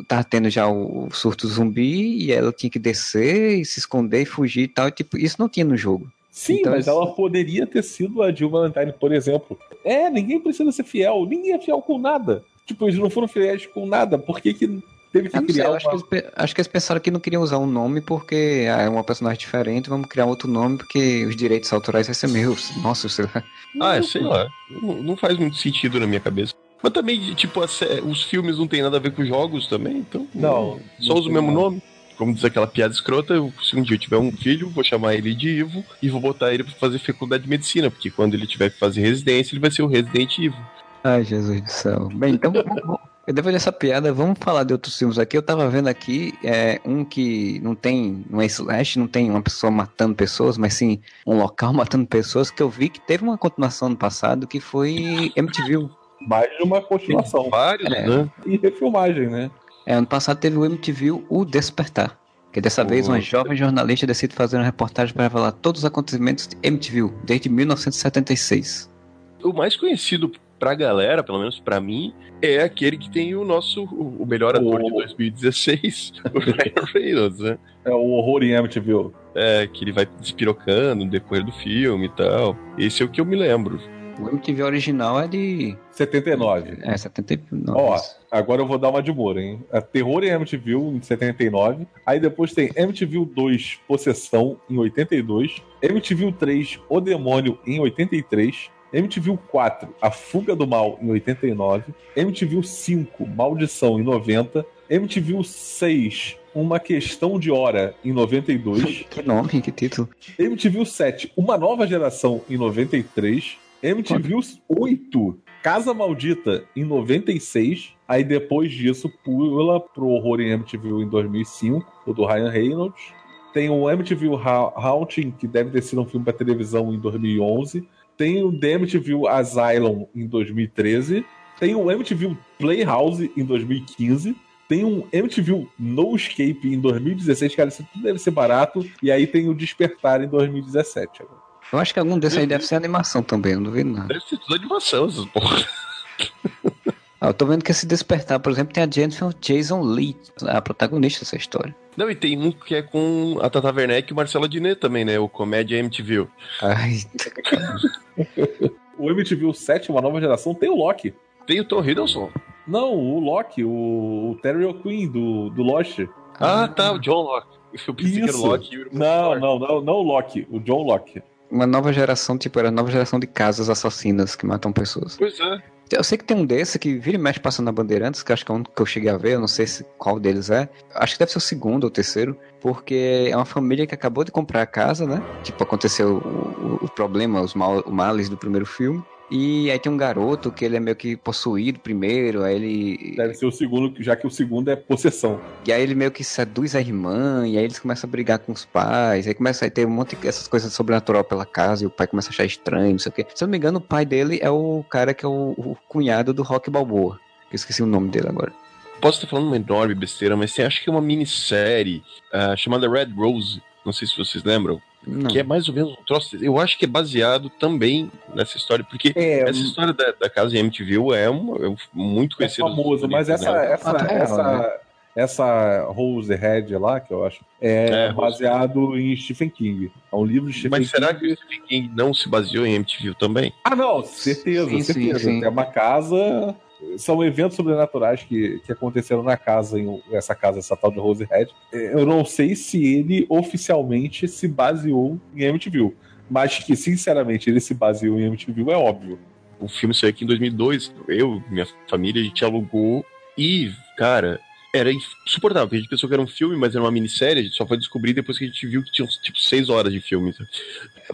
tava tendo já o, o surto zumbi, e ela tinha que descer e se esconder e fugir e tal. E, tipo, isso não tinha no jogo. Sim, Então, mas isso- ela poderia ter sido a Jill Valentine, por exemplo. É, ninguém precisa ser fiel, ninguém é fiel com nada. Tipo, eles não foram fiéis com nada, por que, que teve que não sei, criar eu acho, que uma... eles, acho que eles pensaram que não queriam usar um nome porque ah, é uma personagem diferente, vamos criar outro nome porque os direitos autorais vai ser meus. Nossa, sei lá. Ah, é, sei lá. Não, não faz muito sentido na minha cabeça. Mas também, tipo, os filmes não tem nada a ver com os jogos também, então. Não, Só usa o mesmo nome. Como diz aquela piada escrota, eu- se um dia eu tiver um filho, vou chamar ele de Ivo e vou botar ele pra fazer faculdade de medicina, porque quando ele tiver que fazer residência, ele vai ser o Resident Evil. Ai, Jesus do céu. Bem, então, depois dessa piada, vamos falar de outros filmes aqui. Eu tava vendo aqui é, um que não tem, não é slash, não tem uma pessoa matando pessoas, mas sim um local matando pessoas, que eu vi que teve uma continuação no passado, que foi MTV. Mais de uma continuação. Vários, É. né? E refilmagem, né? É, ano passado teve o MTV O Despertar. Que dessa vez uma jovem jornalista decide fazer uma reportagem para revelar todos os acontecimentos de MTV desde 1976. O mais conhecido pra galera, pelo menos pra mim, é aquele que tem o nosso, o melhor ator de O- 2016, o Ryan Reynolds, né? É o horror em Amityville. É, que ele vai despirocando no decorrer do filme e tal. Esse é o que eu me lembro. O MTV original é de 79. é, 79. Ó, agora eu vou dar uma de Moura, hein? É Terror em Amityville, em 79. Aí depois tem Amityville 2, Possessão, em 82. Amityville 3, O Demônio, em 83. Amityville 4, A Fuga do Mal, em 89. Amityville 5, Maldição, em 90. Amityville 6, Uma Questão de Hora, em 92. que nome, que título. MTV 7, Uma Nova Geração, em 93. MTV 8, Casa Maldita, em 96. Aí depois disso, pula pro Horror em MTV em 2005, o do Ryan Reynolds. Tem o MTV Ha- Haunting, que deve ter sido um filme para televisão em 2011. Tem o The MTV Asylum em 2013. Tem o MTV Playhouse em 2015. Tem um MTV No Escape em 2016, cara, isso tudo deve ser barato. E aí tem o Despertar em 2017. agora. Eu acho que algum desses aí deve ser animação também, eu não duvido nada. Deve ser tudo animação, essas porra. Ah, eu tô vendo que esse Despertar, por exemplo, tem a Jennifer Jason Lee, a protagonista dessa história. Não, e tem um que é com a Tata Werneck e o Marcelo Diné também, né? O Comédia MTV. Ai, O MTV 7, Uma Nova Geração, tem o Loki. Tem o Tom Hiddleston. Não, o Loki, o, o Terry O'Quinn do, do Lost. Ah, tá, o John Locke. Eu pensei que era o Isso. Locke e o irmão Não, não, não, não o Loki, o John Locke. uma nova geração, tipo, era a nova geração de casas assassinas que matam pessoas. Pois é. Eu sei que tem um desse que vira e mexe passando na Bandeirantes, que acho que é um que eu cheguei a ver, eu não sei se, qual deles é. Acho que deve ser o segundo ou terceiro, porque é uma família que acabou de comprar a casa, né? Tipo, aconteceu o, o- o problema, os mal, males do primeiro filme. E aí tem um garoto que ele é meio que possuído primeiro, aí ele. Deve ser o segundo, já que o segundo é possessão. E aí ele meio que seduz a irmã, e aí eles começam a brigar com os pais, aí começa a ter um monte dessas coisas sobrenatural pela casa, e o pai começa a achar estranho, não sei o quê. Se eu não me engano, o pai dele é o cara que é o, o cunhado do Rock Balboa. Eu esqueci o nome dele agora. Posso estar falando uma enorme besteira, mas tem acho que é uma minissérie ah, chamada Red Rose. Não sei se vocês lembram. Não. Que é mais ou menos um troço. Eu acho que é baseado também nessa história, porque É, essa história da, da casa de MTV é, uma, é muito é conhecida. nos famoso, mas essa, né? essa, Ah, é, essa, né? essa Rose Red lá, que eu acho, é, É, Rose. baseado em Stephen King. É um livro de Stephen Mas será King. que o Stephen King não se baseou em MTV também? Ah, não, certeza, Sim, sim, certeza. sim. É uma casa são eventos sobrenaturais que, que aconteceram na casa, em essa casa, essa tal de Rose Red. É, Eu não sei se ele oficialmente se baseou em MTV, mas que, sinceramente, ele se baseou em MTV é óbvio. O filme saiu aqui em 2002. Eu, minha família, a gente alugou e, cara, era insuportável. porque A gente pensou que era um filme, mas era uma minissérie. A gente só foi descobrir depois que a gente viu que tinha tipo seis horas de filme.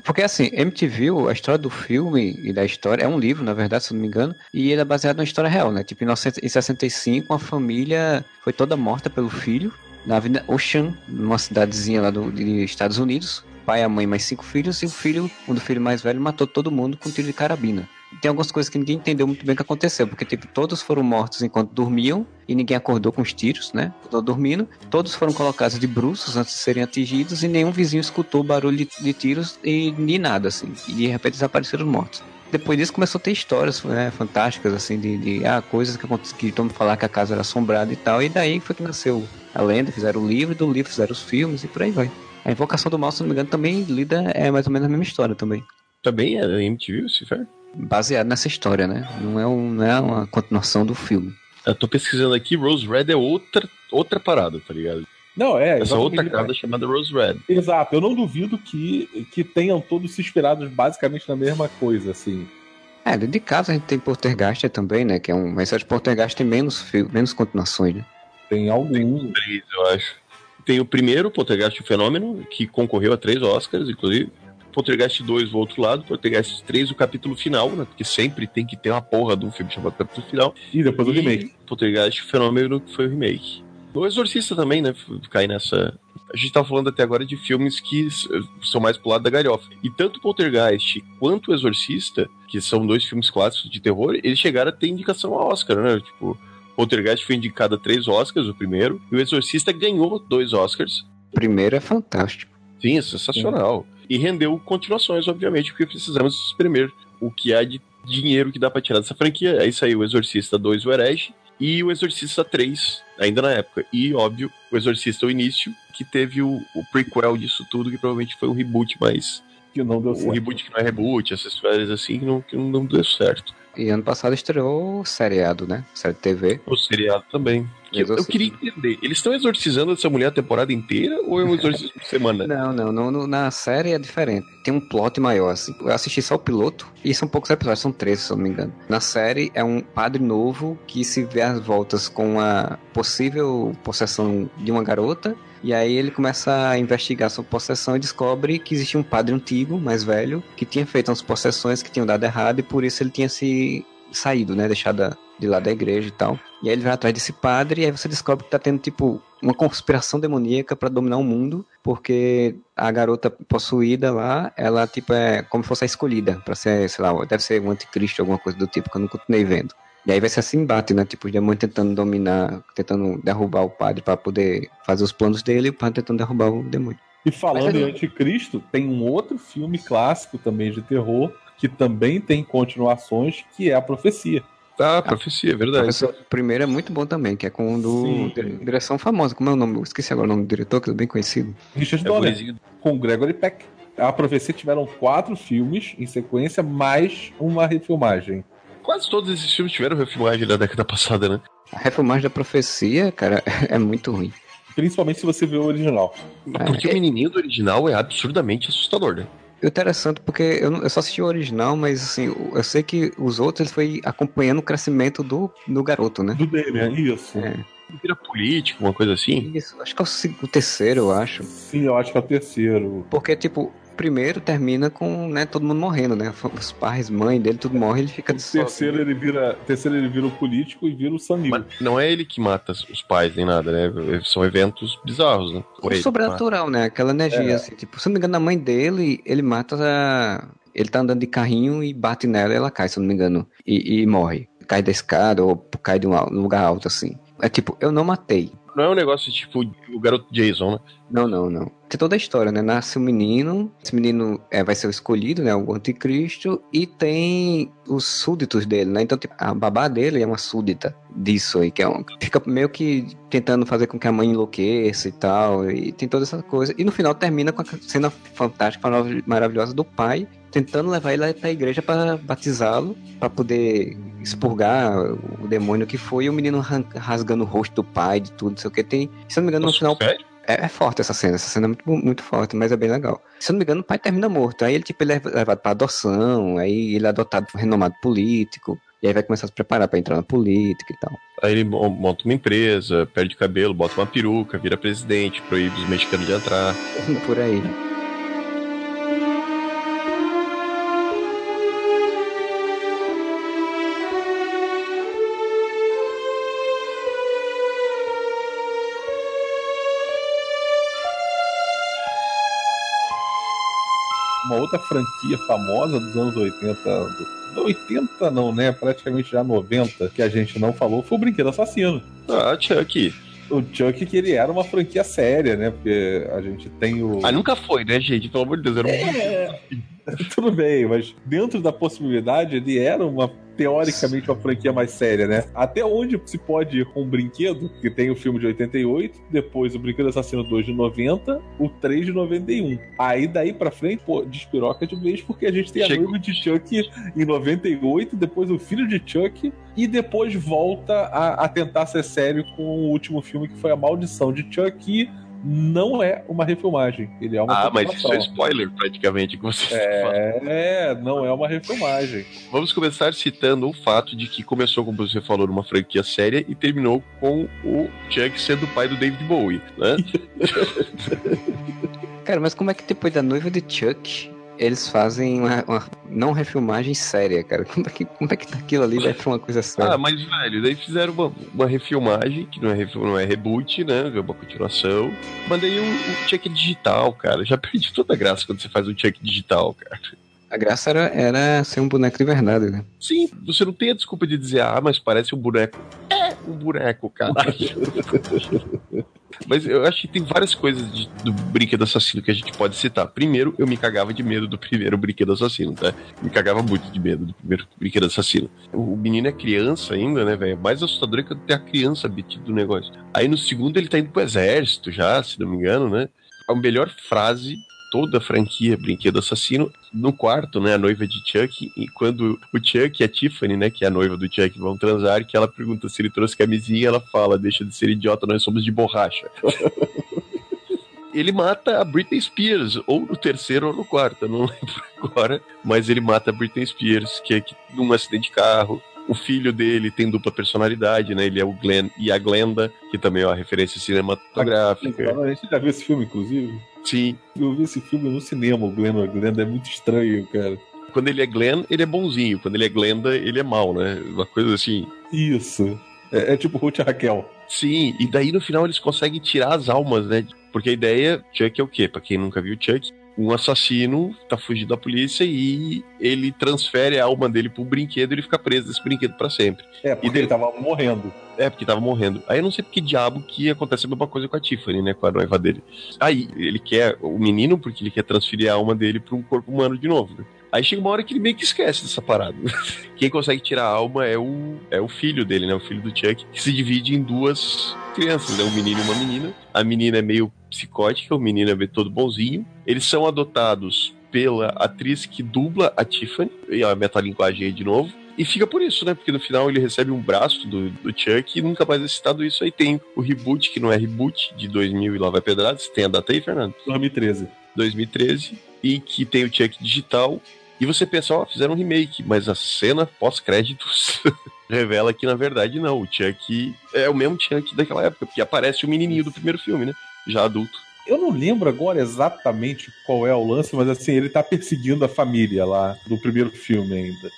Porque assim, MTV, a história do filme e da história, é um livro, na verdade, se não me engano, e ele é baseado numa história real, né? Tipo, em 1965, uma família foi toda morta pelo filho na Avenida Ocean, numa cidadezinha lá do, de Estados Unidos. Pai, a mãe, mais cinco filhos, e o filho, um do filho mais velho, matou todo mundo com um tiro de carabina. Tem algumas coisas que ninguém entendeu muito bem o que aconteceu, porque, tipo, todos foram mortos enquanto dormiam e ninguém acordou com os tiros, né? Dormindo. Todos foram colocados de bruços antes de serem atingidos e nenhum vizinho escutou barulho de, de tiros e de nada, assim. E de repente desapareceram mortos. Depois disso começou a ter histórias né, fantásticas, assim, de, de ah, coisas que aconteceram, que todo mundo falar que a casa era assombrada e tal. E daí foi que nasceu a lenda, fizeram o livro, do livro fizeram os filmes e por aí vai. A Invocação do Mal, se não me engano, também lida, é mais ou menos a mesma história também. Também é MTV, se for. Baseado nessa história, né? Não é, um, não é uma continuação do filme. Eu tô pesquisando aqui, Rose Red é outra, outra parada, tá ligado? Não, é. Essa outra casa chamada Rose Red. Exato, eu não duvido que, que tenham todos se inspirados basicamente na mesma coisa, assim. É, dentro de casa a gente tem Poltergeist também, né? Que é um. Mas só de Poltergeist tem menos, fil- menos continuações, né? Tem algum. Três, eu acho. Tem o primeiro, Poltergeist o Fenômeno, que concorreu a três Oscars, inclusive. Poltergeist 2, o outro lado. Poltergeist 3, o capítulo final, né? Porque sempre tem que ter uma porra de um filme chamado capítulo final. E depois o E remake. Poltergeist, o Fenômeno, que foi o remake. O Exorcista também, né? Cai nessa. A gente tá falando até agora de filmes que são mais pro lado da galhofa. E tanto Poltergeist quanto o Exorcista, que são dois filmes clássicos de terror, eles chegaram a ter indicação a Oscar, né? Tipo, Poltergeist foi indicado a três Oscars, o primeiro, e o Exorcista ganhou dois Oscars. Primeiro é fantástico. Sim, é sensacional. E rendeu continuações, obviamente, porque precisamos exprimir o que há de dinheiro que dá pra tirar dessa franquia. Aí saiu o Exorcista 2, o Herege, e o Exorcista 3, ainda na época. E, óbvio, o Exorcista o Início, que teve o, o prequel disso tudo, que provavelmente foi um reboot, mas Que não deu o certo. reboot que não é reboot, essas histórias assim, que não, que não deu certo. E ano passado estreou o seriado, né? Série de TV. O seriado também. Eu, eu Exorcista. queria entender, eles estão exorcizando essa mulher a temporada inteira ou é um exorcismo por semana? Não, não, no- no- na série é diferente. Tem um plot maior, assim. Eu assisti só o piloto, e são poucos episódios, são 13, se eu não me engano. Na série é um padre novo que se vê às voltas com a possível possessão de uma garota, e aí ele começa a investigar sua possessão e descobre que existia um padre antigo, mais velho, que tinha feito umas possessões que tinham dado errado, e por isso ele tinha se saído, né? Deixado a- de lá da igreja e tal. E aí ele vai atrás desse padre, e aí você descobre que tá tendo, tipo, uma conspiração demoníaca pra dominar o mundo, porque a garota possuída lá, ela, tipo, é como se fosse a escolhida pra ser, sei lá, deve ser um anticristo, alguma coisa do tipo, que eu não continuei vendo. E aí vai ser assim embate, né? Tipo, os demônios tentando dominar, tentando derrubar o padre pra poder fazer os planos dele, e o padre tentando derrubar o demônio. E falando em Anticristo, tem um outro filme clássico também de terror, que também tem continuações, que é a profecia. Ah, profecia, é verdade. Professor, o primeiro é muito bom também, que é com o do Sim. dire- direção famosa, como é o nome? Eu esqueci agora o nome do diretor, que é bem conhecido. Richard É o Donner, com Gregory Peck. A profecia tiveram quatro filmes em sequência, mais uma refilmagem. Quase todos esses filmes tiveram refilmagem da década passada, né? A refilmagem da profecia, cara, é muito ruim. Principalmente se você vê o original. Porque É, o menininho do original é absurdamente assustador, né? Interessante porque eu, eu só assisti o original, mas assim, eu eu sei que os outros ele foi acompanhando o crescimento do, do garoto, né? Do Damian, isso. É. Vira político, uma coisa assim. Isso, acho que é o, o terceiro, eu acho. Sim, eu acho que é o terceiro. Porque, tipo, primeiro termina com, né, todo mundo morrendo, né? Os pais, mãe dele, tudo morre, ele fica O sozinho. terceiro ele vira, terceiro ele vira o político e vira o sangue. Mas não é ele que mata os pais nem nada, né? São eventos bizarros, né? Ou O sobrenatural, né? Aquela energia, É. assim. Tipo, se eu não me engano, a mãe dele, ele mata a... Ele tá andando de carrinho e bate nela e ela cai, se eu não me engano. E, e morre. Cai da escada ou cai de um um lugar alto, assim. É tipo, eu não matei. não é um negócio tipo o garoto Jason, né? Não, não, não. Tem toda a história, né? Nasce um menino, esse menino é, vai ser o escolhido, né? O anticristo, e tem os súditos dele, né? Então, tipo, a babá dele é uma súdita disso aí, que é um, fica meio que tentando fazer com que a mãe enlouqueça e tal, e tem toda essa coisa. E no final termina com a cena fantástica, maravilhosa do pai tentando levar ele até a igreja para batizá-lo, para poder expurgar o demônio que foi, e o menino rasgando o rosto do pai, de tudo, não sei o que. Tem, se não me engano, no final Sério? é, é forte essa cena, essa cena é muito, muito forte, mas é bem legal. Se eu não me engano, o pai termina morto. Aí ele, tipo, ele é levado pra adoção, aí ele é adotado por um renomado político, e aí vai começar a se preparar pra entrar na política e tal. Aí ele mo- monta uma empresa, perde cabelo, bota uma peruca, vira presidente, proíbe os mexicanos de entrar. Por aí. Uma outra franquia famosa dos anos 80. do- 80 não, né? Praticamente já 90, que a gente não falou, foi o Brinquedo Assassino. Ah, Chuck. O Chuck, que ele era uma franquia séria, né? Porque a gente tem o. Ah, nunca foi, né, gente? Pelo amor de Deus, era um Tudo bem, mas dentro da possibilidade, ele era uma teoricamente uma franquia mais séria, né? Até onde se pode ir com um brinquedo, que tem o filme de 88, depois o Brinquedo Assassino 2 de 90, o 3 de 91. Aí daí pra frente, pô, despiroca de vez, porque a gente tem a Chega- noiva de Chuck em 98, depois o filho de Chuck, e depois volta a, a tentar ser sério com o último filme que foi A Maldição de Chuck, não é uma refilmagem. Ele é uma Ah, mas isso é spoiler, praticamente, que você fala. É, não é uma refilmagem. Vamos começar citando o fato de que começou, como você falou, numa franquia séria e terminou com o Chuck sendo o pai do David Bowie, né? Cara, mas como é que depois da noiva de Chuck, eles fazem uma, uma não refilmagem séria, cara? Como é que, como é que aquilo ali vai pra uma coisa séria? Ah, mas, velho, daí fizeram uma, uma refilmagem, que não é, ref- não é reboot, né? É uma continuação. Mas daí o, o Chuck digital, cara. Já perdi toda a graça quando você faz um Chuck digital, cara. A graça era, era ser um boneco de verdade, né? Sim, você não tem a desculpa de dizer, ah, mas parece um boneco. É um boneco, caralho. mas eu acho que tem várias coisas de- do brinquedo assassino que a gente pode citar. Primeiro, eu me cagava de medo do primeiro brinquedo assassino, tá? Me cagava muito de medo do primeiro brinquedo assassino. O menino é criança ainda, né, velho? Mais assustador é que ter a criança metida do negócio. Aí no segundo ele tá indo pro exército já, se não me engano, né? A melhor frase toda a franquia Brinquedo Assassino. No quarto, né, a noiva de Chuck, e quando o Chuck e a Tiffany, né, que é a noiva do Chuck, vão transar, que ela pergunta se ele trouxe camisinha, ela fala, deixa de ser idiota, nós somos de borracha. ele mata a Britney Spears, ou no terceiro ou no quarto, eu não lembro agora, mas ele mata a Britney Spears, que é que, num acidente de carro. O filho dele tem dupla personalidade, né? Ele é o Glenn e a Glenda, que também é uma referência cinematográfica. A gente já viu esse filme, inclusive. Sim, Eu vi esse filme no cinema, o Glenn Glenda é muito estranho, cara. quando ele é Glenn, ele é bonzinho. Quando ele é Glenda, ele é mal, né? Uma coisa assim. Isso. É, é tipo Ruth e Raquel. Sim, e daí no final eles conseguem tirar as almas, né? Porque a ideia, Chuck é o quê? Pra quem nunca viu Chuck, um assassino tá fugindo da polícia e ele transfere a alma dele pro brinquedo e ele fica preso nesse brinquedo pra sempre. É, porque daí- ele tava morrendo. É, porque tava morrendo. Aí eu não sei porque diabo que acontece a mesma coisa com a Tiffany, né? Com a noiva dele. Aí ele quer o menino porque ele quer transferir a alma dele pra um corpo humano de novo, né? Aí chega uma hora que ele meio que esquece dessa parada. Quem consegue tirar a alma é o, é o filho dele, né? O filho do Chuck, que se divide em duas crianças, né? Um menino e uma menina. A menina é meio psicótica, o menino é todo bonzinho. Eles são adotados pela atriz que dubla a Tiffany, e a metalinguagem aí de novo. E fica por isso, né? Porque no final ele recebe um braço do, do Chuck e nunca mais é citado isso. Aí tem o reboot, que não é reboot, de 2000 e lá vai pedradas. Tem a data aí, Fernando? 2013. 2013. E que tem o Chuck digital. E você pensa, ó, fizeram um remake. Mas a cena pós-créditos revela que, na verdade, não. O Chuck é o mesmo Chuck daquela época. Porque aparece o menininho do primeiro filme, né? Já adulto. Eu não lembro agora exatamente qual é o lance, mas assim, ele tá perseguindo a família lá do primeiro filme ainda.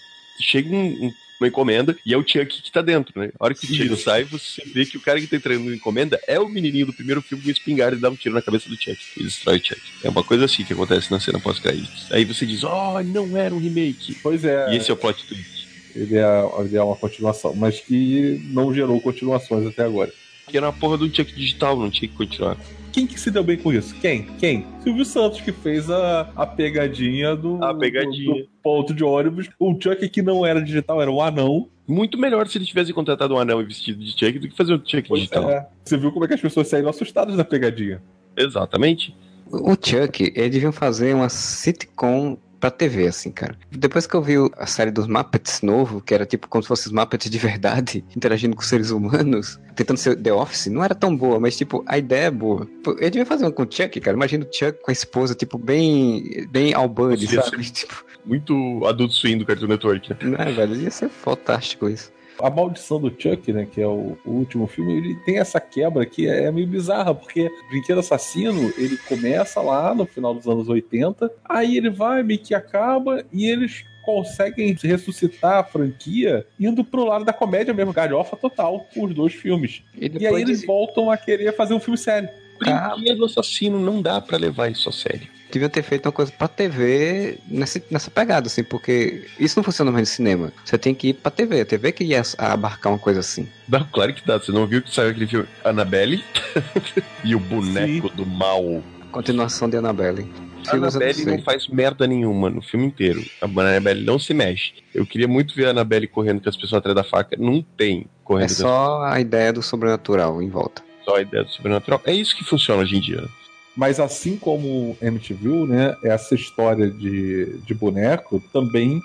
chega um- um- uma encomenda e é o Chuck que tá dentro, né? A hora que o Isso. sai, você vê que o cara que tá entrando na encomenda é o menininho do primeiro filme com espingarda e dá um tiro na cabeça do Chuck e destrói o Chuck. É uma coisa assim que acontece na cena pós-créditos. Aí você diz, oh, não era um remake. Pois é, E esse é o plot twist. ele, é, ele é uma continuação, mas que não gerou continuações até agora. Porque era uma porra do Chuck digital, não tinha que continuar. Quem que se deu bem com isso? Quem? Quem? Silvio Santos, que fez a, a pegadinha do, A pegadinha. do, do ponto de ônibus. O Chuck que não era digital, era um anão. Muito melhor se ele tivesse contratado um anão e vestido de Chuck do que fazer um Chuck digital. É. Você viu como é que as pessoas saíram assustadas da pegadinha? Exatamente. O Chuck, eles deviam fazer uma sitcom pra TV, assim, cara. Depois que eu vi a série dos Muppets novo, que era tipo como se fossem os Muppets de verdade, interagindo com seres humanos, tentando ser The Office, não era tão boa, mas tipo, a ideia é boa. Ele devia fazer uma com o Chuck, cara. Imagina o Chuck com a esposa, tipo, bem, bem Al Bundy, sabe? Tipo, Muito adulto swing do Cartoon Network, né? não é, velho? Ia ser fantástico isso. A Maldição do Chuck, né, que é o, o último filme, ele tem essa quebra que é meio bizarra, porque Brinquedo Assassino, ele começa lá no final dos anos 80, aí ele vai, meio que acaba, e eles conseguem ressuscitar a franquia indo pro lado da comédia mesmo, galhofa total, os dois filmes. E, E aí eles de- voltam a querer fazer um filme sério. Brinquedo assassino não dá pra levar isso a sério. Deviam ter feito uma coisa pra TV nessa, nessa pegada, assim, porque isso não funciona mais no cinema. Você tem que ir pra TV. A TV que ia abarcar uma coisa assim. Dá, claro que dá. Você não viu que saiu aquele filme Annabelle? e o boneco do mal. Continuação de Annabelle. A não Annabelle não, sei. faz merda nenhuma no filme inteiro. A Annabelle não se mexe. Eu queria muito ver a Annabelle correndo com as pessoas atrás da faca. Não tem correndo É só a ideia do sobrenatural em volta. só a ideia do sobrenatural. É isso que funciona hoje em dia. Mas assim como MTV, né, essa história de, de boneco também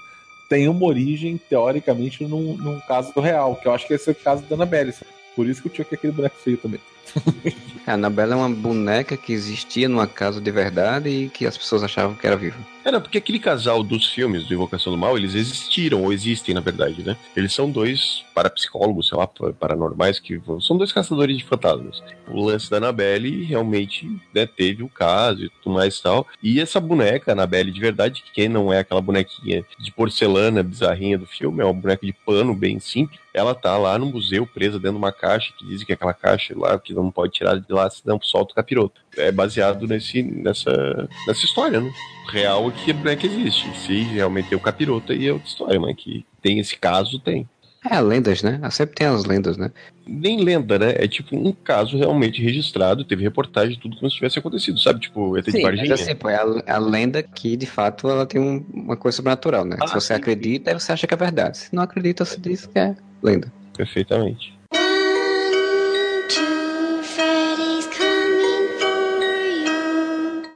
tem uma origem, teoricamente, num, num caso real, que eu acho que esse é o caso da Annabelle. Por isso que eu tinha aquele boneco feio também. A Annabelle é uma boneca que existia numa casa de verdade e que as pessoas achavam que era viva. Não, porque aquele casal dos filmes do Invocação do Mal, eles existiram, ou existem, na verdade, né? Eles são dois parapsicólogos, sei lá, paranormais, que são dois caçadores de fantasmas. O lance da Annabelle realmente né, teve o caso e tudo mais e tal. E essa boneca, Annabelle de verdade, que não é aquela bonequinha de porcelana bizarrinha do filme, é uma boneca de pano bem simples, ela tá lá no museu, presa dentro de uma caixa, que dizem que é aquela caixa lá que não pode tirar de lá, senão solta o capiroto. É baseado nesse, nessa, nessa história, né? real é que a boneca existe. Se realmente tem o capiroto, aí é outra história, mas que tem esse caso, tem. É, lendas, né? Sempre tem as lendas, né? Nem lenda, né? É tipo um caso realmente registrado, teve reportagem, tudo como se tivesse acontecido, sabe? Tipo, ET de Sim, mas Varginha. assim, pô, é a, a lenda que, de fato, ela tem um- uma coisa sobrenatural, né? Ah, Se você sim, acredita, você acha que é verdade. Se não acredita, você diz que é lenda. Perfeitamente.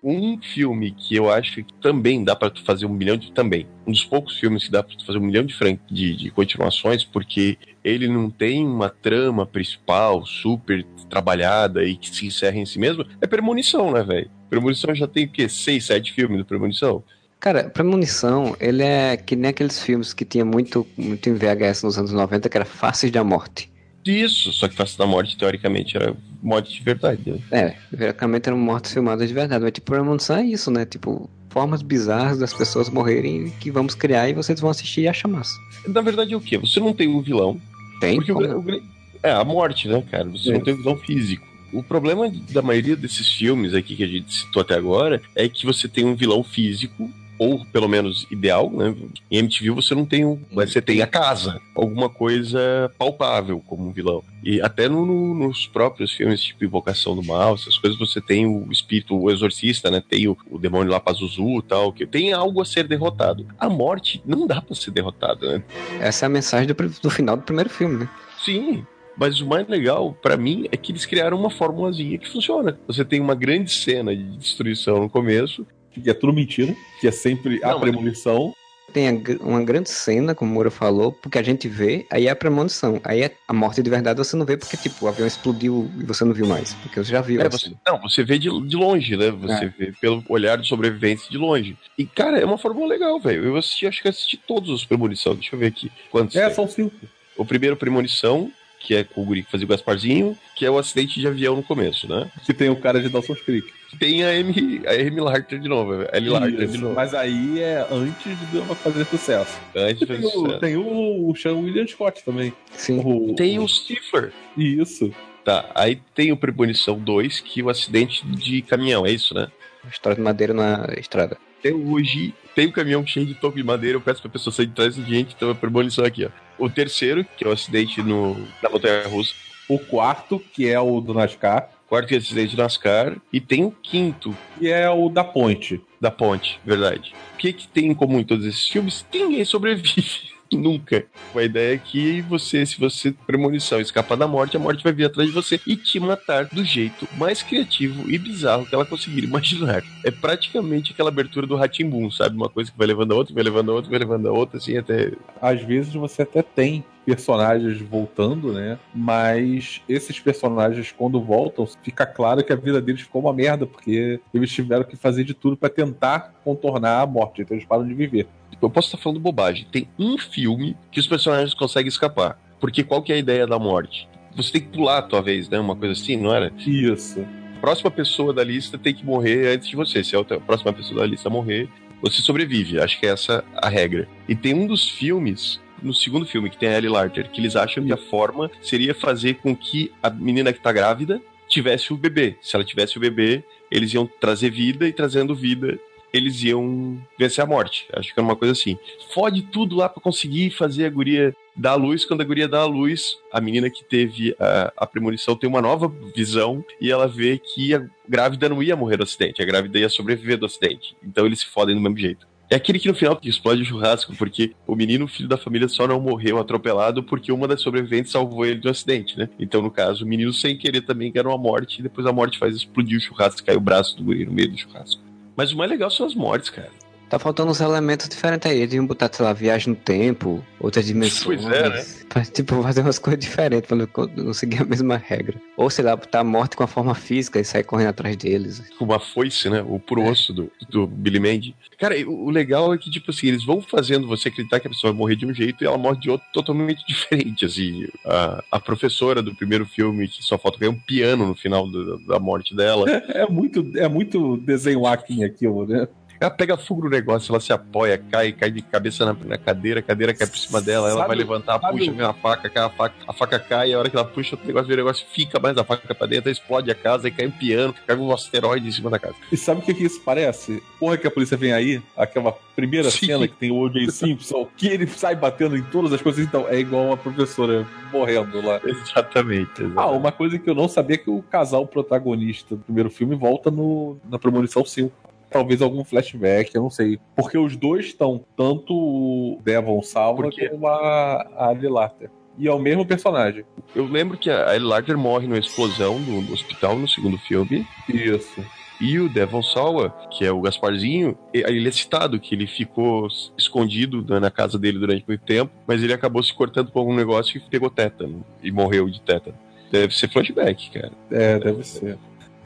Um filme que eu acho que também dá tu fazer um milhão de. Também. Um dos poucos filmes que dá tu fazer um milhão de, fran... de, de continuações, porque ele não tem uma trama principal super trabalhada e que se encerra em si mesmo. É Premonição, né, velho? Premonição já tem o quê? Seis, sete filmes do Premonição? Cara, Premonição, ele é que nem aqueles filmes que tinha muito, muito em VHS nos anos 90, que era Faces da Morte. Isso, só que Face da Morte, teoricamente, era morte de verdade. Né? É, verdadeiramente eram mortes filmadas de verdade. Mas, tipo, Premonição é isso, né? Tipo, formas bizarras das pessoas morrerem que vamos criar e vocês vão assistir e achar massa. Na verdade, é o quê? Você não tem um vilão. Tem? Porque o, o é a morte, né, cara? Você É. não tem um vilão físico. O problema da maioria desses filmes aqui que a gente citou até agora é que você tem um vilão físico, ou pelo menos ideal, né? Em MTV você não tem um. Mas você tem a casa, alguma coisa palpável como um vilão. E até no- no- nos próprios filmes, tipo Invocação do Mal, essas coisas, você tem o espírito, o exorcista, né? Tem o, o demônio lá Pazuzu e tal, que tem algo a ser derrotado. A morte não dá pra ser derrotada, né? Essa é a mensagem do, do final do primeiro filme, né? Sim, mas o mais legal pra mim é que eles criaram uma formulazinha que funciona. Você tem uma grande cena de destruição no começo. Que é tudo mentira, que é sempre a Não, mas- premonição. Tem a uma grande cena, como o Moura falou, porque a gente vê, aí é a premonição. Aí é a morte de verdade você não vê porque, tipo, o avião explodiu e você não viu mais. Porque você já viu. É, assim. você, não, você vê de, de longe, né? Você vê pelo olhar de sobrevivente de longe. E, cara, é uma fórmula legal, velho. Eu assisti, acho que assisti todos os Premonição. Deixa eu ver aqui. Quantos É, tem? são cinco. O primeiro Premonição, que é com o guri que fazia o Gasparzinho, que é o acidente de avião no começo, né? Que tem o cara de Dawson's Creek. Tem a M, a M. Larter de novo, velho. L. Larter de Isso, novo. Mas aí é antes de fazer sucesso. Antes de Tem fazer o, sucesso. tem o, o Sean William Scott também. Sim. O, Tem o Stifler. Isso. Tá, aí tem o Premonição 2, que é o acidente de caminhão, é isso, né? História de madeira na estrada. Até hoje tem um caminhão cheio de toco de madeira, eu peço pra pessoa sair de trás do gente, então é premonição aqui, ó. O terceiro, que é o acidente no, na montanha russa. O quarto, que é o do NASCAR, Quarto acidente do NASCAR. E tem o quinto que é o da ponte. da ponte, verdade. O que, que tem em comum em todos esses filmes? Ninguém sobrevive. Nunca. A ideia é que você, se você premonição escapar da morte, a morte vai vir atrás de você e te matar do jeito mais criativo e bizarro que ela conseguir imaginar. É praticamente aquela abertura do Ratimbun, sabe? Uma coisa que vai levando a outra, vai levando a outra, vai levando a outra, assim, até. Às vezes você até tem personagens voltando, né? Mas esses personagens, quando voltam, fica claro que a vida deles ficou uma merda, porque eles tiveram que fazer de tudo pra tentar contornar a morte, então eles param de viver. Eu posso estar falando bobagem. Tem um filme que os personagens conseguem escapar. Porque qual que é a ideia da morte? Você tem que pular a tua vez, né? Uma coisa assim, não era? Isso. A próxima pessoa da lista tem que morrer antes de você. Se a outra- a próxima pessoa da lista morrer, você sobrevive. Acho que é essa a regra. E tem um dos filmes, no segundo filme, que tem a Ellie Larter, que eles acham que a forma seria fazer com que a menina que tá grávida tivesse o bebê. Se ela tivesse o bebê, eles iam trazer vida e trazendo vida. Eles iam vencer a morte. Acho que era uma coisa assim. Fode tudo lá pra conseguir fazer a guria dar a luz. Quando a guria dá a luz, a menina que teve a, a premonição tem uma nova visão e ela vê que a grávida não ia morrer do acidente, a grávida ia sobreviver do acidente. Então eles se fodem do mesmo jeito. É aquele que no final explode o churrasco, porque o menino, filho da família, só não morreu atropelado porque uma das sobreviventes salvou ele do acidente, né? Então, no caso, o menino sem querer também ganhou a morte, e depois a morte faz explodir o churrasco, cai o braço do guri no meio do churrasco. Mas o mais legal são as mortes, cara. Tá faltando uns elementos diferentes aí. Eles iam botar, sei lá, viagem no tempo, outras dimensões. Pois é, né? Pra, tipo, fazer umas coisas diferentes pra não seguir a mesma regra. Ou, sei lá, botar a morte com a forma física e sair correndo atrás deles. Uma foice, né? O puro osso do, do Billy Mandy. Cara, o o legal é que, tipo assim, eles vão fazendo você acreditar que a pessoa vai morrer de um jeito e ela morre de outro totalmente diferente, assim. A, a professora do primeiro filme, que só falta cair um piano no final do- da morte dela. É muito, é muito desenho Akin aquilo, né? Ela pega fogo no negócio, ela se apoia, cai, cai de cabeça na, na cadeira, a cadeira cai por cima dela, ela Sabe- vai levantar, sabe puxa, vem a faca, cai a faca, a faca cai, a hora que ela puxa, o negócio, o negócio fica mais a faca pra dentro, explode a casa, aí cai um piano, cai um asteroide em cima da casa. E sabe o que, que isso parece? Porra que a polícia vem aí, aquela primeira Sim. cena que tem o O.J. Simpson, que ele sai batendo em todas as coisas, então é igual a professora morrendo lá. Exatamente, exatamente. Ah, uma coisa que eu não sabia é que o casal protagonista do primeiro filme volta no, na Premonição 5. Talvez algum flashback, eu não sei. Porque os dois estão, tanto o Devon Salva Por como a, a Ali Larter. E é o mesmo personagem. Eu lembro que a Ellie Larter morre numa explosão no, hospital no segundo filme. Isso. E o Devon Sawa, que é o Gasparzinho, ele é citado que ele ficou escondido na- casa dele durante muito tempo, mas ele acabou se cortando com algum negócio e pegou tétano. E morreu de tétano. Deve ser flashback, cara. É, deve ser.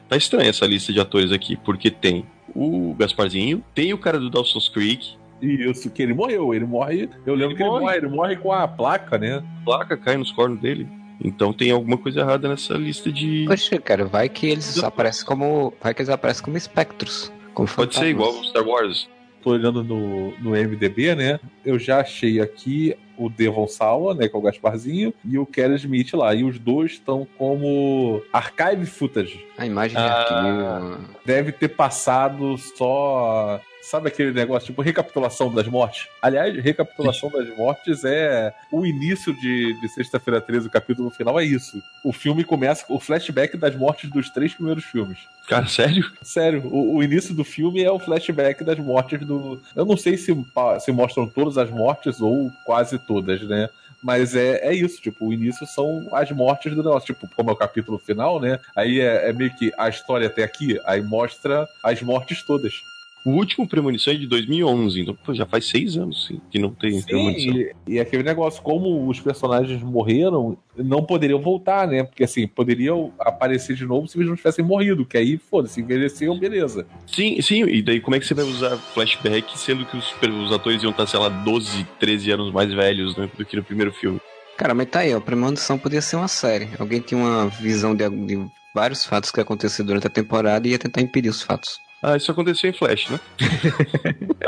Tá estranha essa lista de atores aqui, porque tem o Gasparzinho, tem o cara do Dawson's Creek, Isso, que ele morreu. Ele morre. Eu lembro Ele que ele morre. morre. Ele morre com a placa, né? a placa cai nos cornos dele. Então tem alguma coisa errada nessa lista de. Poxa, cara, vai que eles aparecem como. Vai que eles aparecem como espectros. Como Pode ser fantasmas. igual o Star Wars. Tô olhando no, no MDB, né? Eu já achei aqui o Devon Sawa, né? Que é o Gasparzinho, e o Kelly Smith lá. E os dois estão como archive footage. A imagem de Ah. arquivo. Deve ter passado só. Sabe aquele negócio, tipo, recapitulação das mortes? Aliás, recapitulação das mortes é o início de, de Sexta-feira 13, o capítulo final é isso. O filme começa com o flashback das mortes dos três primeiros filmes. Cara, sério? Sério, o, o início do filme é o flashback das mortes do. Eu não sei se, se mostram todas as mortes ou quase todas, né? Mas é, é isso, tipo, o início são as mortes do negócio. Tipo, como é o capítulo final, né? Aí é, é meio que a história até aqui, aí mostra as mortes todas. O último Premonição é de 2011, então pô, já faz seis anos sim, que não tem Premonição. e, e aquele negócio, como os personagens morreram, não poderiam voltar, né? Porque assim, poderiam aparecer de novo se eles não tivessem morrido, que aí, foda-se, envelheciam, beleza. Sim, sim, e daí como é que você vai usar flashback sendo que os, os atores iam estar, sei lá, 12, 13 anos mais velhos né, do que no primeiro filme? Cara, mas tá aí, ó. Premonição podia ser uma série. Alguém tinha uma visão de, de vários fatos que aconteceram durante a temporada e ia tentar impedir os fatos. Ah, isso aconteceu em Flash, né?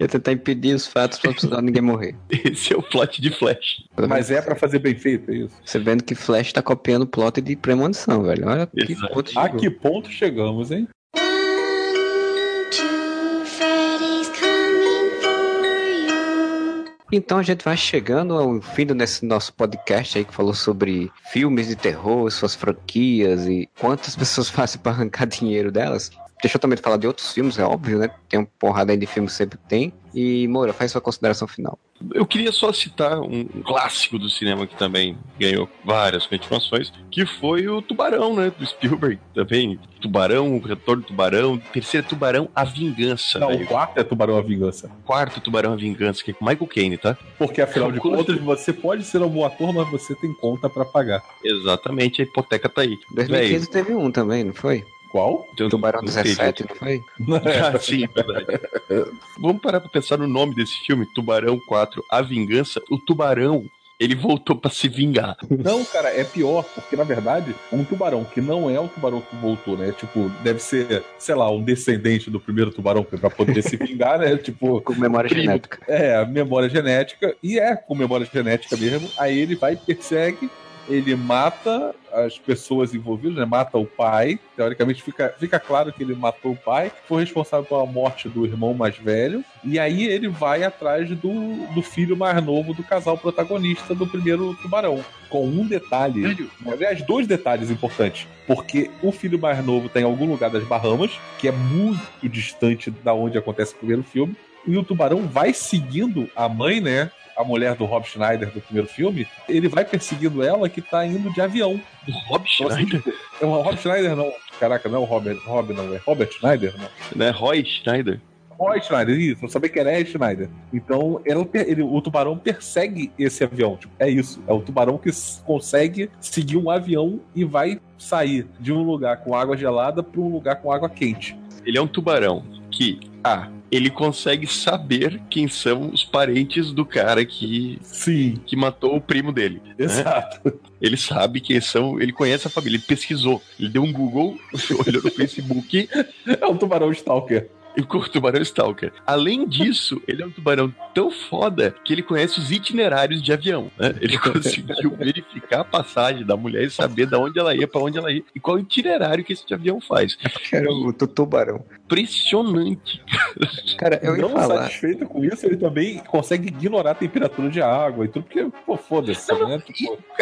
Ia tentar impedir os fatos pra precisar ninguém morrer. Esse é o plot de Flash. Mas é pra fazer bem feito, é isso. Você vendo que Flash tá copiando o plot de Premonição, velho. Olha que Exato. ponto A que ponto chegamos, hein? Então a gente vai chegando ao fim desse nosso podcast aí que falou sobre filmes de terror, suas franquias e quantas pessoas fazem para arrancar dinheiro delas. Deixa eu também falar de outros filmes, é óbvio, né? Tem uma porrada aí de filmes sempre tem. E Moura, faz sua consideração final. Eu queria só citar um clássico do cinema que também ganhou várias continuações, que foi o Tubarão, né? Do Spielberg também. Tubarão, o Retorno do Tubarão, terceiro Tubarão, A Vingança. Não, o quarto é Tubarão a Vingança. quarto Tubarão, A Vingança, que é com Michael Caine, tá? Porque afinal de contas, você pode ser um bom ator, mas você tem conta pra pagar. Exatamente, a hipoteca tá aí. 2015 teve um também, não foi? Qual? Velho, Tubarão não teve. 17, não foi? Ah, sim, verdade. Vamos parar pra pensar no nome desse filme, Tubarão 4, A Vingança. O tubarão, ele voltou pra se vingar. Não, cara, é pior, porque na verdade, um tubarão que não é o tubarão que voltou, né? Tipo, deve ser, sei lá, um descendente do primeiro tubarão pra poder se vingar, né? Tipo, Com memória Primo. genética. é, memória genética, e é com memória genética mesmo. Aí ele vai, persegue, ele mata as pessoas envolvidas, né? Mata o pai. Teoricamente fica, fica claro que ele matou o pai, foi responsável pela morte do irmão mais velho. E aí ele vai atrás do, do filho mais novo do casal protagonista do primeiro tubarão. Com um detalhe. Aliás, dois detalhes importantes. Porque o filho mais novo tem algum lugar das Bahamas, que é muito distante da onde acontece o primeiro filme. E o tubarão vai seguindo a mãe, né? A mulher do Rob Schneider do primeiro filme, ele vai perseguindo ela que tá indo de avião. Do Rob Então, assim, Schneider? tipo, é o Rob Schneider, não. Caraca, não é o Robert, Rob, não, é Robert Schneider, não. Né? Roy Schneider. Roy Schneider, isso, não sabia que era Schneider. Então, ela, ele- o tubarão persegue esse avião. Tipo, é isso. É o tubarão que consegue seguir um avião e vai sair de um lugar com água gelada para um lugar com água quente. Ele é um tubarão que, ah, ele consegue saber quem são os parentes do cara que, Sim, que matou o primo dele. exato. Ele sabe quem são, ele conhece a família, ele pesquisou. Ele deu um Google, olhou no Facebook É um tubarão stalker. E o tubarão Stalker. Além disso, ele é um tubarão tão foda que ele conhece os itinerários de avião. né? Ele conseguiu verificar a passagem da mulher e saber de onde ela ia, pra onde ela ia e qual itinerário que esse avião faz. Era o tu- tubarão. Impressionante. Cara, eu ia não falar. satisfeito com isso, ele também consegue ignorar a temperatura de água e tudo, porque, pô, foda-se, né?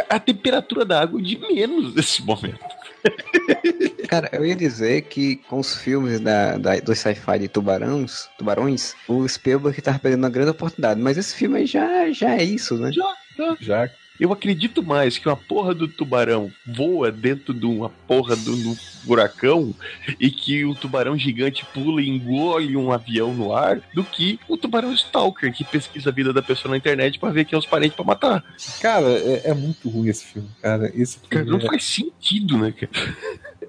A temperatura da água é de menos nesse momento. Cara, eu ia dizer que com os filmes da, da, do sci-fi de tubarões, tubarões, o Spielberg tava perdendo uma grande oportunidade. Mas esse filme aí já, já é isso, né? já Eu acredito mais que uma porra do tubarão voa dentro de uma porra do no furacão e que o tubarão gigante pula e engole um avião no ar do que o tubarão stalker que pesquisa a vida da pessoa na internet pra ver quem é os parentes pra matar. Cara, é, é muito ruim esse filme, cara. Esse Cara, filme não é- faz sentido, né, cara?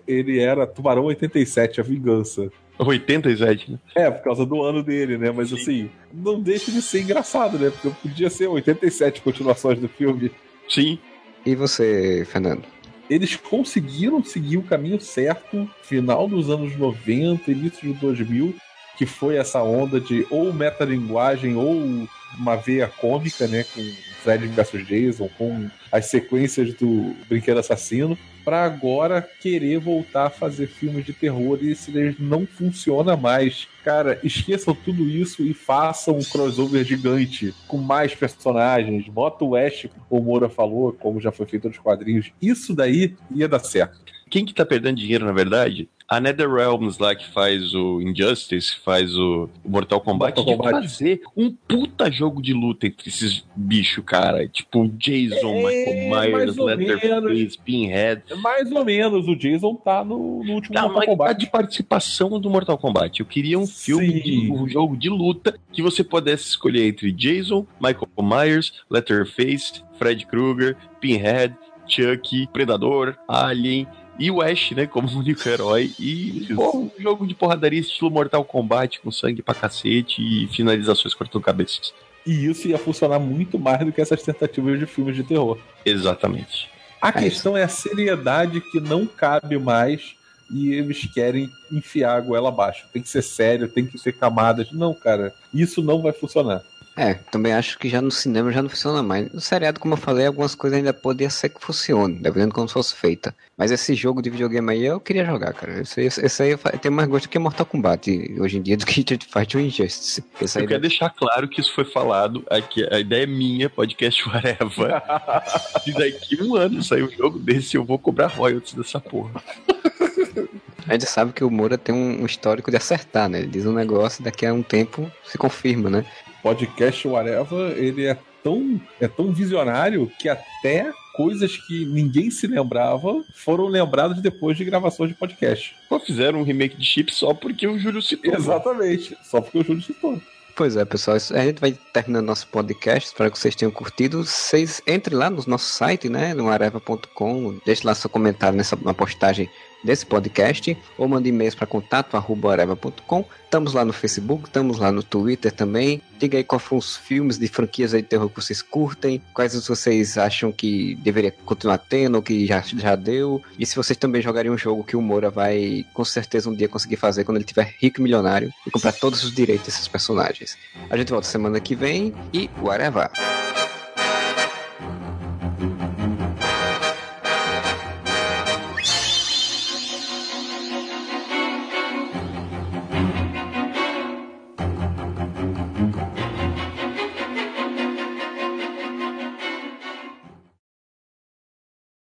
ele era Tubarão 87, a vingança. 87, né? É, por causa do ano dele, né? Mas assim, não deixa de ser engraçado, né? Porque podia ser 87 continuações do filme. Sim. E você, Fernando? Eles conseguiram seguir o caminho certo, final dos anos 90, início de 2000, que foi essa onda de ou metalinguagem ou uma veia cômica, né? Com Fred vs Jason, com as sequências do Brinquedo Assassino, para agora querer voltar a fazer filmes de terror e isso não funciona mais. Cara, esqueçam tudo isso e façam um crossover gigante com mais personagens. Bota o Ash, como o Moura falou, como já foi feito nos quadrinhos. Isso daí ia dar certo. Quem que tá perdendo dinheiro, na verdade? A NetherRealms lá que faz o Injustice, que faz o Mortal Kombat, Mortal de Kombat. fazer um puta jogo de luta entre esses bichos, cara. Tipo Jason, É, Michael mais Myers, Leatherface. Pinhead. Mais ou menos, o Jason tá no, no último Tá, Mortal tá Kombat. de participação do Mortal Kombat. Eu queria um filme, de, um jogo de luta que você pudesse escolher entre Jason, Michael Myers, Leatherface, Fred Krueger, Pinhead, Chucky, Predador, Alien e o Ash, né, como único herói. E pô, um jogo de porradaria estilo Mortal Kombat, com sangue pra cacete e finalizações cortando cabeças. E isso ia funcionar muito mais do que essas tentativas de filmes de terror. Exatamente. A É questão é a seriedade que não cabe mais e eles querem enfiar a goela abaixo. Tem que ser sério, tem que ter camadas. Não, cara, isso não vai funcionar. É, também acho que já no cinema já não funciona mais. No seriado, como eu falei, algumas coisas ainda podia ser que funcione, dependendo de como fosse feita. Mas esse jogo de videogame aí eu queria jogar, cara. Esse, esse, esse aí tem mais gosto que Mortal Kombat hoje em dia do que Street Fighter ou Injustice. Esse aí Eu quero deixar claro que isso foi falado aqui. A ideia é minha, podcast whatever. e daqui um ano sair um jogo desse, eu vou cobrar royalties dessa porra. A gente sabe que o Moura tem um um histórico de acertar, né? Ele diz um negócio e daqui a um tempo se confirma, né? Podcast Whatever, ele é tão, é tão visionário que até coisas que ninguém se lembrava foram lembradas depois de gravações de podcast. Pô, fizeram um remake de chip só porque o Júlio citou. Exatamente. Só porque o Júlio citou. Pois é, pessoal, a gente vai terminando nosso podcast. Espero que vocês tenham curtido. Vocês entrem lá no nosso site, né? No areva.com. Deixe lá seu comentário nessa, na postagem desse podcast. Ou mande e-mails para contato arroba areva.com. Estamos lá no Facebook, estamos lá no Twitter também. Diga aí quais foram os filmes de franquias de terror que vocês curtem. Quais vocês acham que deveria continuar tendo ou que já, já deu. E se vocês também jogariam um jogo que o Moura vai com certeza um dia conseguir fazer quando ele tiver rico e milionário e comprar todos os direitos desses personagens. A gente volta semana que vem e whatever.